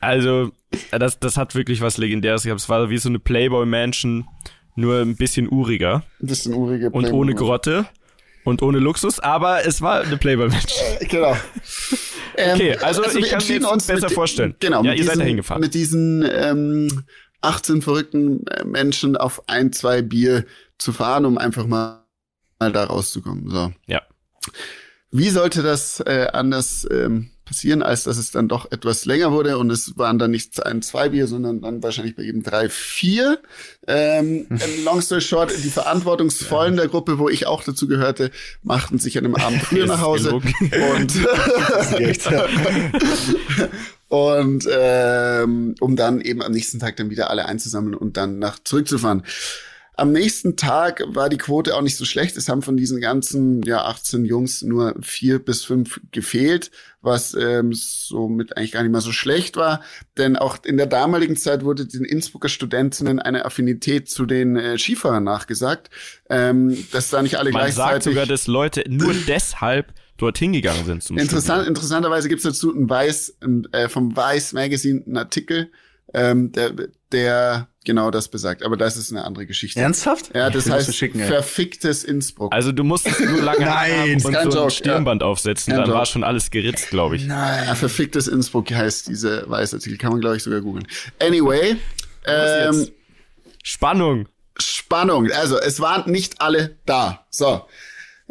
Also, das, das hat wirklich was Legendäres gehabt. Es war wie so eine Playboy-Mansion, nur ein bisschen uriger. Ein bisschen urige Und ohne Grotte. Und ohne Luxus, aber es war eine Playboy-Mansion. Genau. Ähm, Okay, also ich wir kann entschieden mir jetzt besser mit, vorstellen. Genau, Ja, mit ihr seid diesen, da hingefahren. Mit diesen ähm, 18 verrückten äh, Menschen auf ein, zwei Bier zu fahren, um einfach mal, mal da rauszukommen. So. Ja. Wie sollte das äh, anders ähm, passieren, als dass es dann doch etwas länger wurde und es waren dann nicht ein, zwei Bier, sondern dann wahrscheinlich bei jedem drei, vier. Ähm, long story short, die Verantwortungsvollen der Gruppe, wo ich auch dazu gehörte, machten sich an dem Abend früher nach Hause und und ähm, um dann eben am nächsten Tag dann wieder alle einzusammeln und dann nach zurückzufahren. Am nächsten Tag war die Quote auch nicht so schlecht. Es haben von diesen ganzen ja 18 Jungs nur vier bis fünf gefehlt, was ähm, somit eigentlich gar nicht mal so schlecht war. Denn auch in der damaligen Zeit wurde den Innsbrucker Studentinnen eine Affinität zu den äh, Skifahrern nachgesagt, ähm, dass da nicht alle Man gleichzeitig. sagt sogar, dass Leute nur deshalb dorthin gegangen sind zum Interessant, interessanterweise gibt es dazu ein Weiß, ein, äh, vom Weiß Magazine einen Artikel, ähm, der, der genau das besagt. Aber das ist eine andere Geschichte. Ernsthaft? Ja, das heißt schicken, verficktes Innsbruck. Also du musstest nur lange Nein, und kein so ein Stirnband aufsetzen, Kein dann Joke. war schon alles geritzt, glaube ich. Ja, verficktes Innsbruck heißt diese Weißartikel. Kann man, glaube ich, sogar googeln. Anyway, ähm? Spannung. Spannung. Also, es waren nicht alle da. So.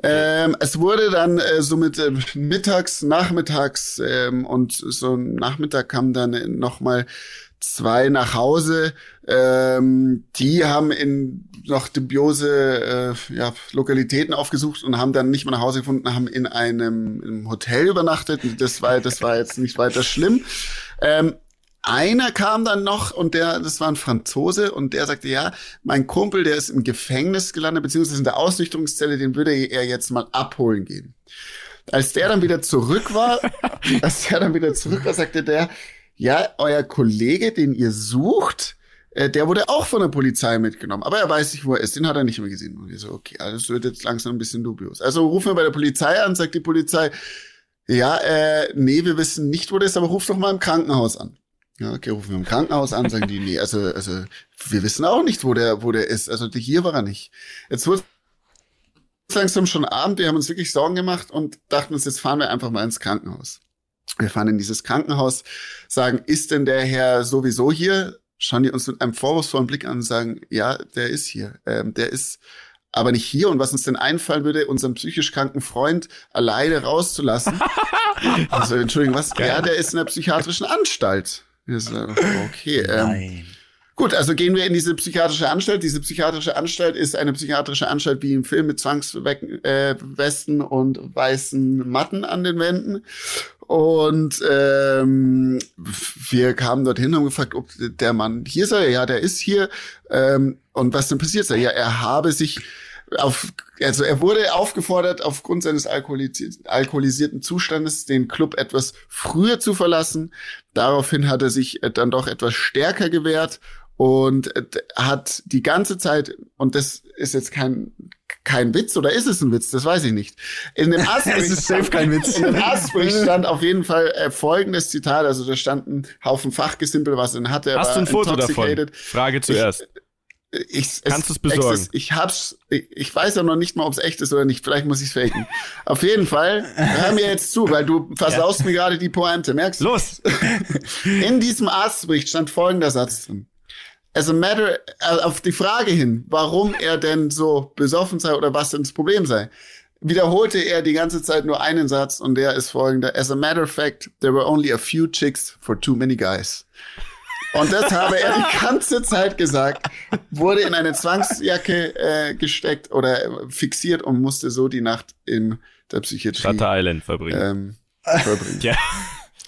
Ähm, es wurde dann äh, so mit äh, mittags, nachmittags ähm, und so Nachmittag kamen dann äh, noch mal zwei nach Hause. Ähm, die haben in noch dubiose äh, ja, Lokalitäten aufgesucht und haben dann nicht mehr nach Hause gefunden, haben in einem, im Hotel übernachtet. Das war, das war jetzt nicht weiter schlimm. Ähm, einer kam dann noch und der, das war ein Franzose und der sagte, ja, mein Kumpel, der ist im Gefängnis gelandet, beziehungsweise in der Ausnüchterungszelle, den würde er jetzt mal abholen gehen. Als der dann wieder zurück war, als der dann wieder zurück war, sagte der, ja, euer Kollege, den ihr sucht, äh, der wurde auch von der Polizei mitgenommen, aber er weiß nicht, wo er ist. Den hat er nicht mehr gesehen. Und wir so, okay, also das wird jetzt langsam ein bisschen dubios. Also rufen wir bei der Polizei an, sagt die Polizei, ja, äh, nee, wir wissen nicht, wo der ist, aber ruf doch mal im Krankenhaus an. Ja, okay, rufen wir im Krankenhaus an, sagen die, nee, also, also, wir wissen auch nicht, wo der, wo der ist. Also, hier war er nicht. Jetzt wurde es langsam schon Abend, wir haben uns wirklich Sorgen gemacht und dachten uns, jetzt fahren wir einfach mal ins Krankenhaus. Wir fahren in dieses Krankenhaus, sagen, ist denn der Herr sowieso hier? Schauen die uns mit einem vorwurfsvollen Blick an und sagen, ja, der ist hier. Ähm, der ist aber nicht hier. Und was uns denn einfallen würde, unseren psychisch kranken Freund alleine rauszulassen. also, Entschuldigung, was? Ja, der ist in der psychiatrischen Anstalt. Okay, ähm, Nein. Gut, also gehen wir in diese psychiatrische Anstalt. Diese psychiatrische Anstalt ist eine psychiatrische Anstalt wie im Film mit Zwangswesten äh, und weißen Matten an den Wänden. Und ähm, wir kamen dorthin und haben gefragt, ob der Mann hier sei. Ja, der ist hier. Ähm, und was denn passiert sei? Ja, er habe sich auf, also er wurde aufgefordert, aufgrund seines alkoholisi alkoholisierten Zustandes den Club etwas früher zu verlassen. Daraufhin hat er sich äh, dann doch etwas stärker gewehrt und äh, hat die ganze Zeit, und das ist jetzt kein, kein Witz, oder ist es ein Witz? Das weiß ich nicht. In dem Astbericht, Es ist safe kein Witz. In dem Astbericht stand auf jeden Fall äh, folgendes Zitat, also da stand ein Haufen Fachgesimpel, was er hatte. er Hast du ein Foto davon? Frage zuerst. Ich, Kannst du's besorgen? Ich, ich hab's, ich, ich weiß ja noch nicht mal, ob es echt ist oder nicht. Vielleicht muss ich's faken. Auf jeden Fall, hör mir jetzt zu, weil du versaust mir gerade die Pointe. Merkst du? Los! In diesem Arztbericht stand folgender Satz drin. As a matter, äh, auf die Frage hin, warum er denn so besoffen sei oder was denn das Problem sei, wiederholte er die ganze Zeit nur einen Satz und der ist folgender. As a matter of fact, there were only a few chicks for too many guys. Und das habe er die ganze Zeit gesagt, wurde in eine Zwangsjacke äh, gesteckt oder fixiert und musste so die Nacht in der Psychiatrie Shutter Island verbringen. ähm, verbringen. ja.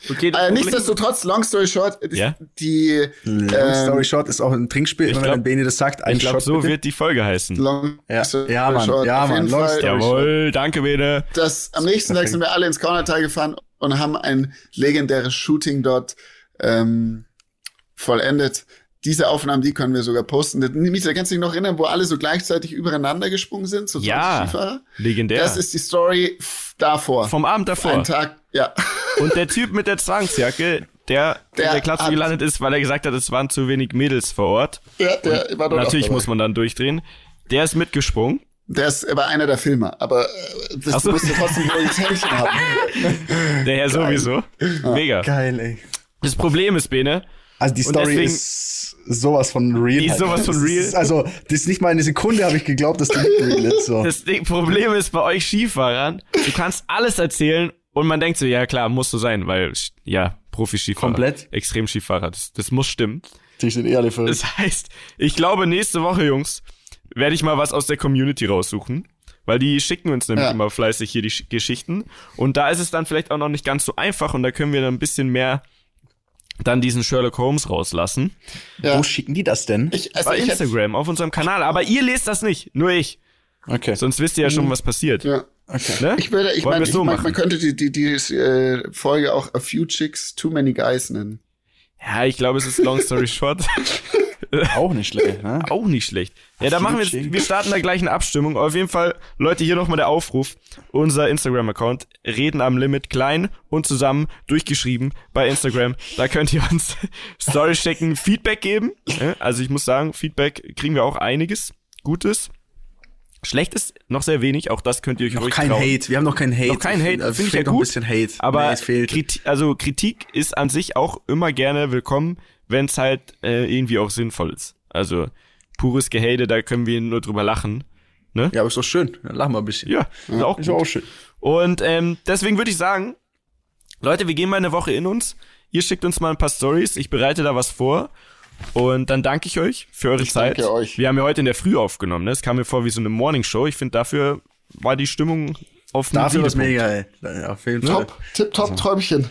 Okay, Äh, nichtsdestotrotz, long story short, die- Ja? die Long ähm, Story Short ist auch ein Trinkspiel, ich wenn glaub- dann Beni das sagt, ein ich glaube, so bitte. wird die Folge heißen. long Ja. story Ja, Mann. short, Ja, Mann. Long Fall, story Jawohl, danke, Bene. das, am nächsten Tag sind wir alle ins Kaunertal gefahren und haben ein legendäres Shooting dort ähm, vollendet. Diese Aufnahmen, die können wir sogar posten. Mieter, kannst du dich noch erinnern, wo alle so gleichzeitig übereinander gesprungen sind? So Ja. 20 Skifahrer? Legendär. Das ist die Story davor. Vom Abend Ein davor. Tag, ja. Und der Typ mit der Zwangsjacke, der, der in Der Klasse gelandet ist, weil er gesagt hat, es waren zu wenig Mädels vor Ort. Der, der war dort Natürlich muss man dann durchdrehen. Der ist mitgesprungen. Der ist, er war einer der Filmer, aber äh, das so. musste trotzdem wohl ins Händchen haben. Der Herr sowieso. Mega. Geil, ey. Das Problem ist, Bene, Also die Und Story deswegen- ist sowas von real. Die ist sowas von Das real. Ist, also, das ist nicht mal eine Sekunde, habe ich geglaubt, dass die nicht real ist. So. Das Ding, Problem ist bei euch Skifahrern, du kannst alles erzählen und man denkt so, ja klar, muss so sein, weil, ja, Profi-Skifahrer. Komplett. Extrem-Skifahrer, das, das muss stimmen. Die sind eh alle verrückt. Das heißt, ich glaube, nächste Woche, Jungs, werde ich mal was aus der Community raussuchen. Weil die schicken uns nämlich Ja. immer fleißig hier die Sch- Geschichten. Und da ist es dann vielleicht auch noch nicht ganz so einfach und da können wir dann ein bisschen mehr dann diesen Sherlock Holmes rauslassen. Ja. Wo schicken die das denn? Ich, also Bei hätte, Instagram, auf unserem Kanal. Aber ihr lest das nicht, nur ich. Okay. Sonst wisst ihr ja schon, was passiert. ja. okay. Ne? Ich würde, ich meine, ich so mein, man könnte die, die, die äh, Folge auch A Few Chicks, Too Many Guys nennen. Ja, ich glaube, es ist long story short. Auch nicht schlecht, ne? Auch nicht schlecht. Ja, da machen wir, wir starten da gleich eine Abstimmung. Auf jeden Fall, Leute, hier nochmal der Aufruf. Unser Instagram-Account, Reden am Limit, klein und zusammen, durchgeschrieben bei Instagram. Da könnt ihr uns Story schicken, Feedback geben. Also ich muss sagen, Feedback kriegen wir auch einiges Gutes. Schlechtes noch sehr wenig, auch das könnt ihr euch Noch ruhig kein trauen. Hate. Wir haben noch kein Hate. Noch kein Hate, Also finde ich fehlt ja noch ein gut. bisschen Hate. Aber nee, es fehlt. Kriti also Kritik ist an sich auch immer gerne willkommen, wenn es halt äh, irgendwie auch sinnvoll ist. Also pures Gehate, da können wir nur drüber lachen. Ne? Ja, aber ist doch schön. Dann lachen wir ein bisschen. Ja, ist auch Ist gut. auch schön. Und ähm, deswegen würde ich sagen, Leute, wir gehen mal eine Woche in uns. Ihr schickt uns mal ein paar Stories. Ich bereite da was vor. Und dann danke ich euch für eure Ich Zeit. danke euch. Wir haben ja heute in der Früh aufgenommen. Ne? Es kam mir vor wie so eine Morning Show. Ich finde, dafür war die Stimmung auf einem Dafür Siedepunkt. mega, ey. Ja, auf jeden Fall. Top, tip, top, Träumchen.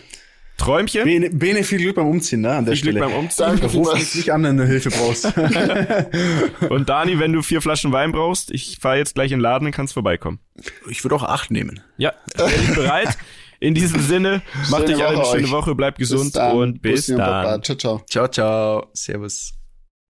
Träumchen. Bene, Bene, viel Glück beim Umziehen, ne? An der Viel Glück Stelle. beim Umziehen. Danke Ruf mich nicht an, wenn du Hilfe brauchst. Und Dani, wenn du vier Flaschen Wein brauchst, ich fahre jetzt gleich in den Laden, dann kannst vorbeikommen. ich würde auch acht nehmen. Ja, bin ich bereit. In diesem Sinne, macht euch alle eine schöne euch. Woche, bleibt gesund dann. und bis Bussi und dann. Ciao, ciao. Ciao, ciao. Servus.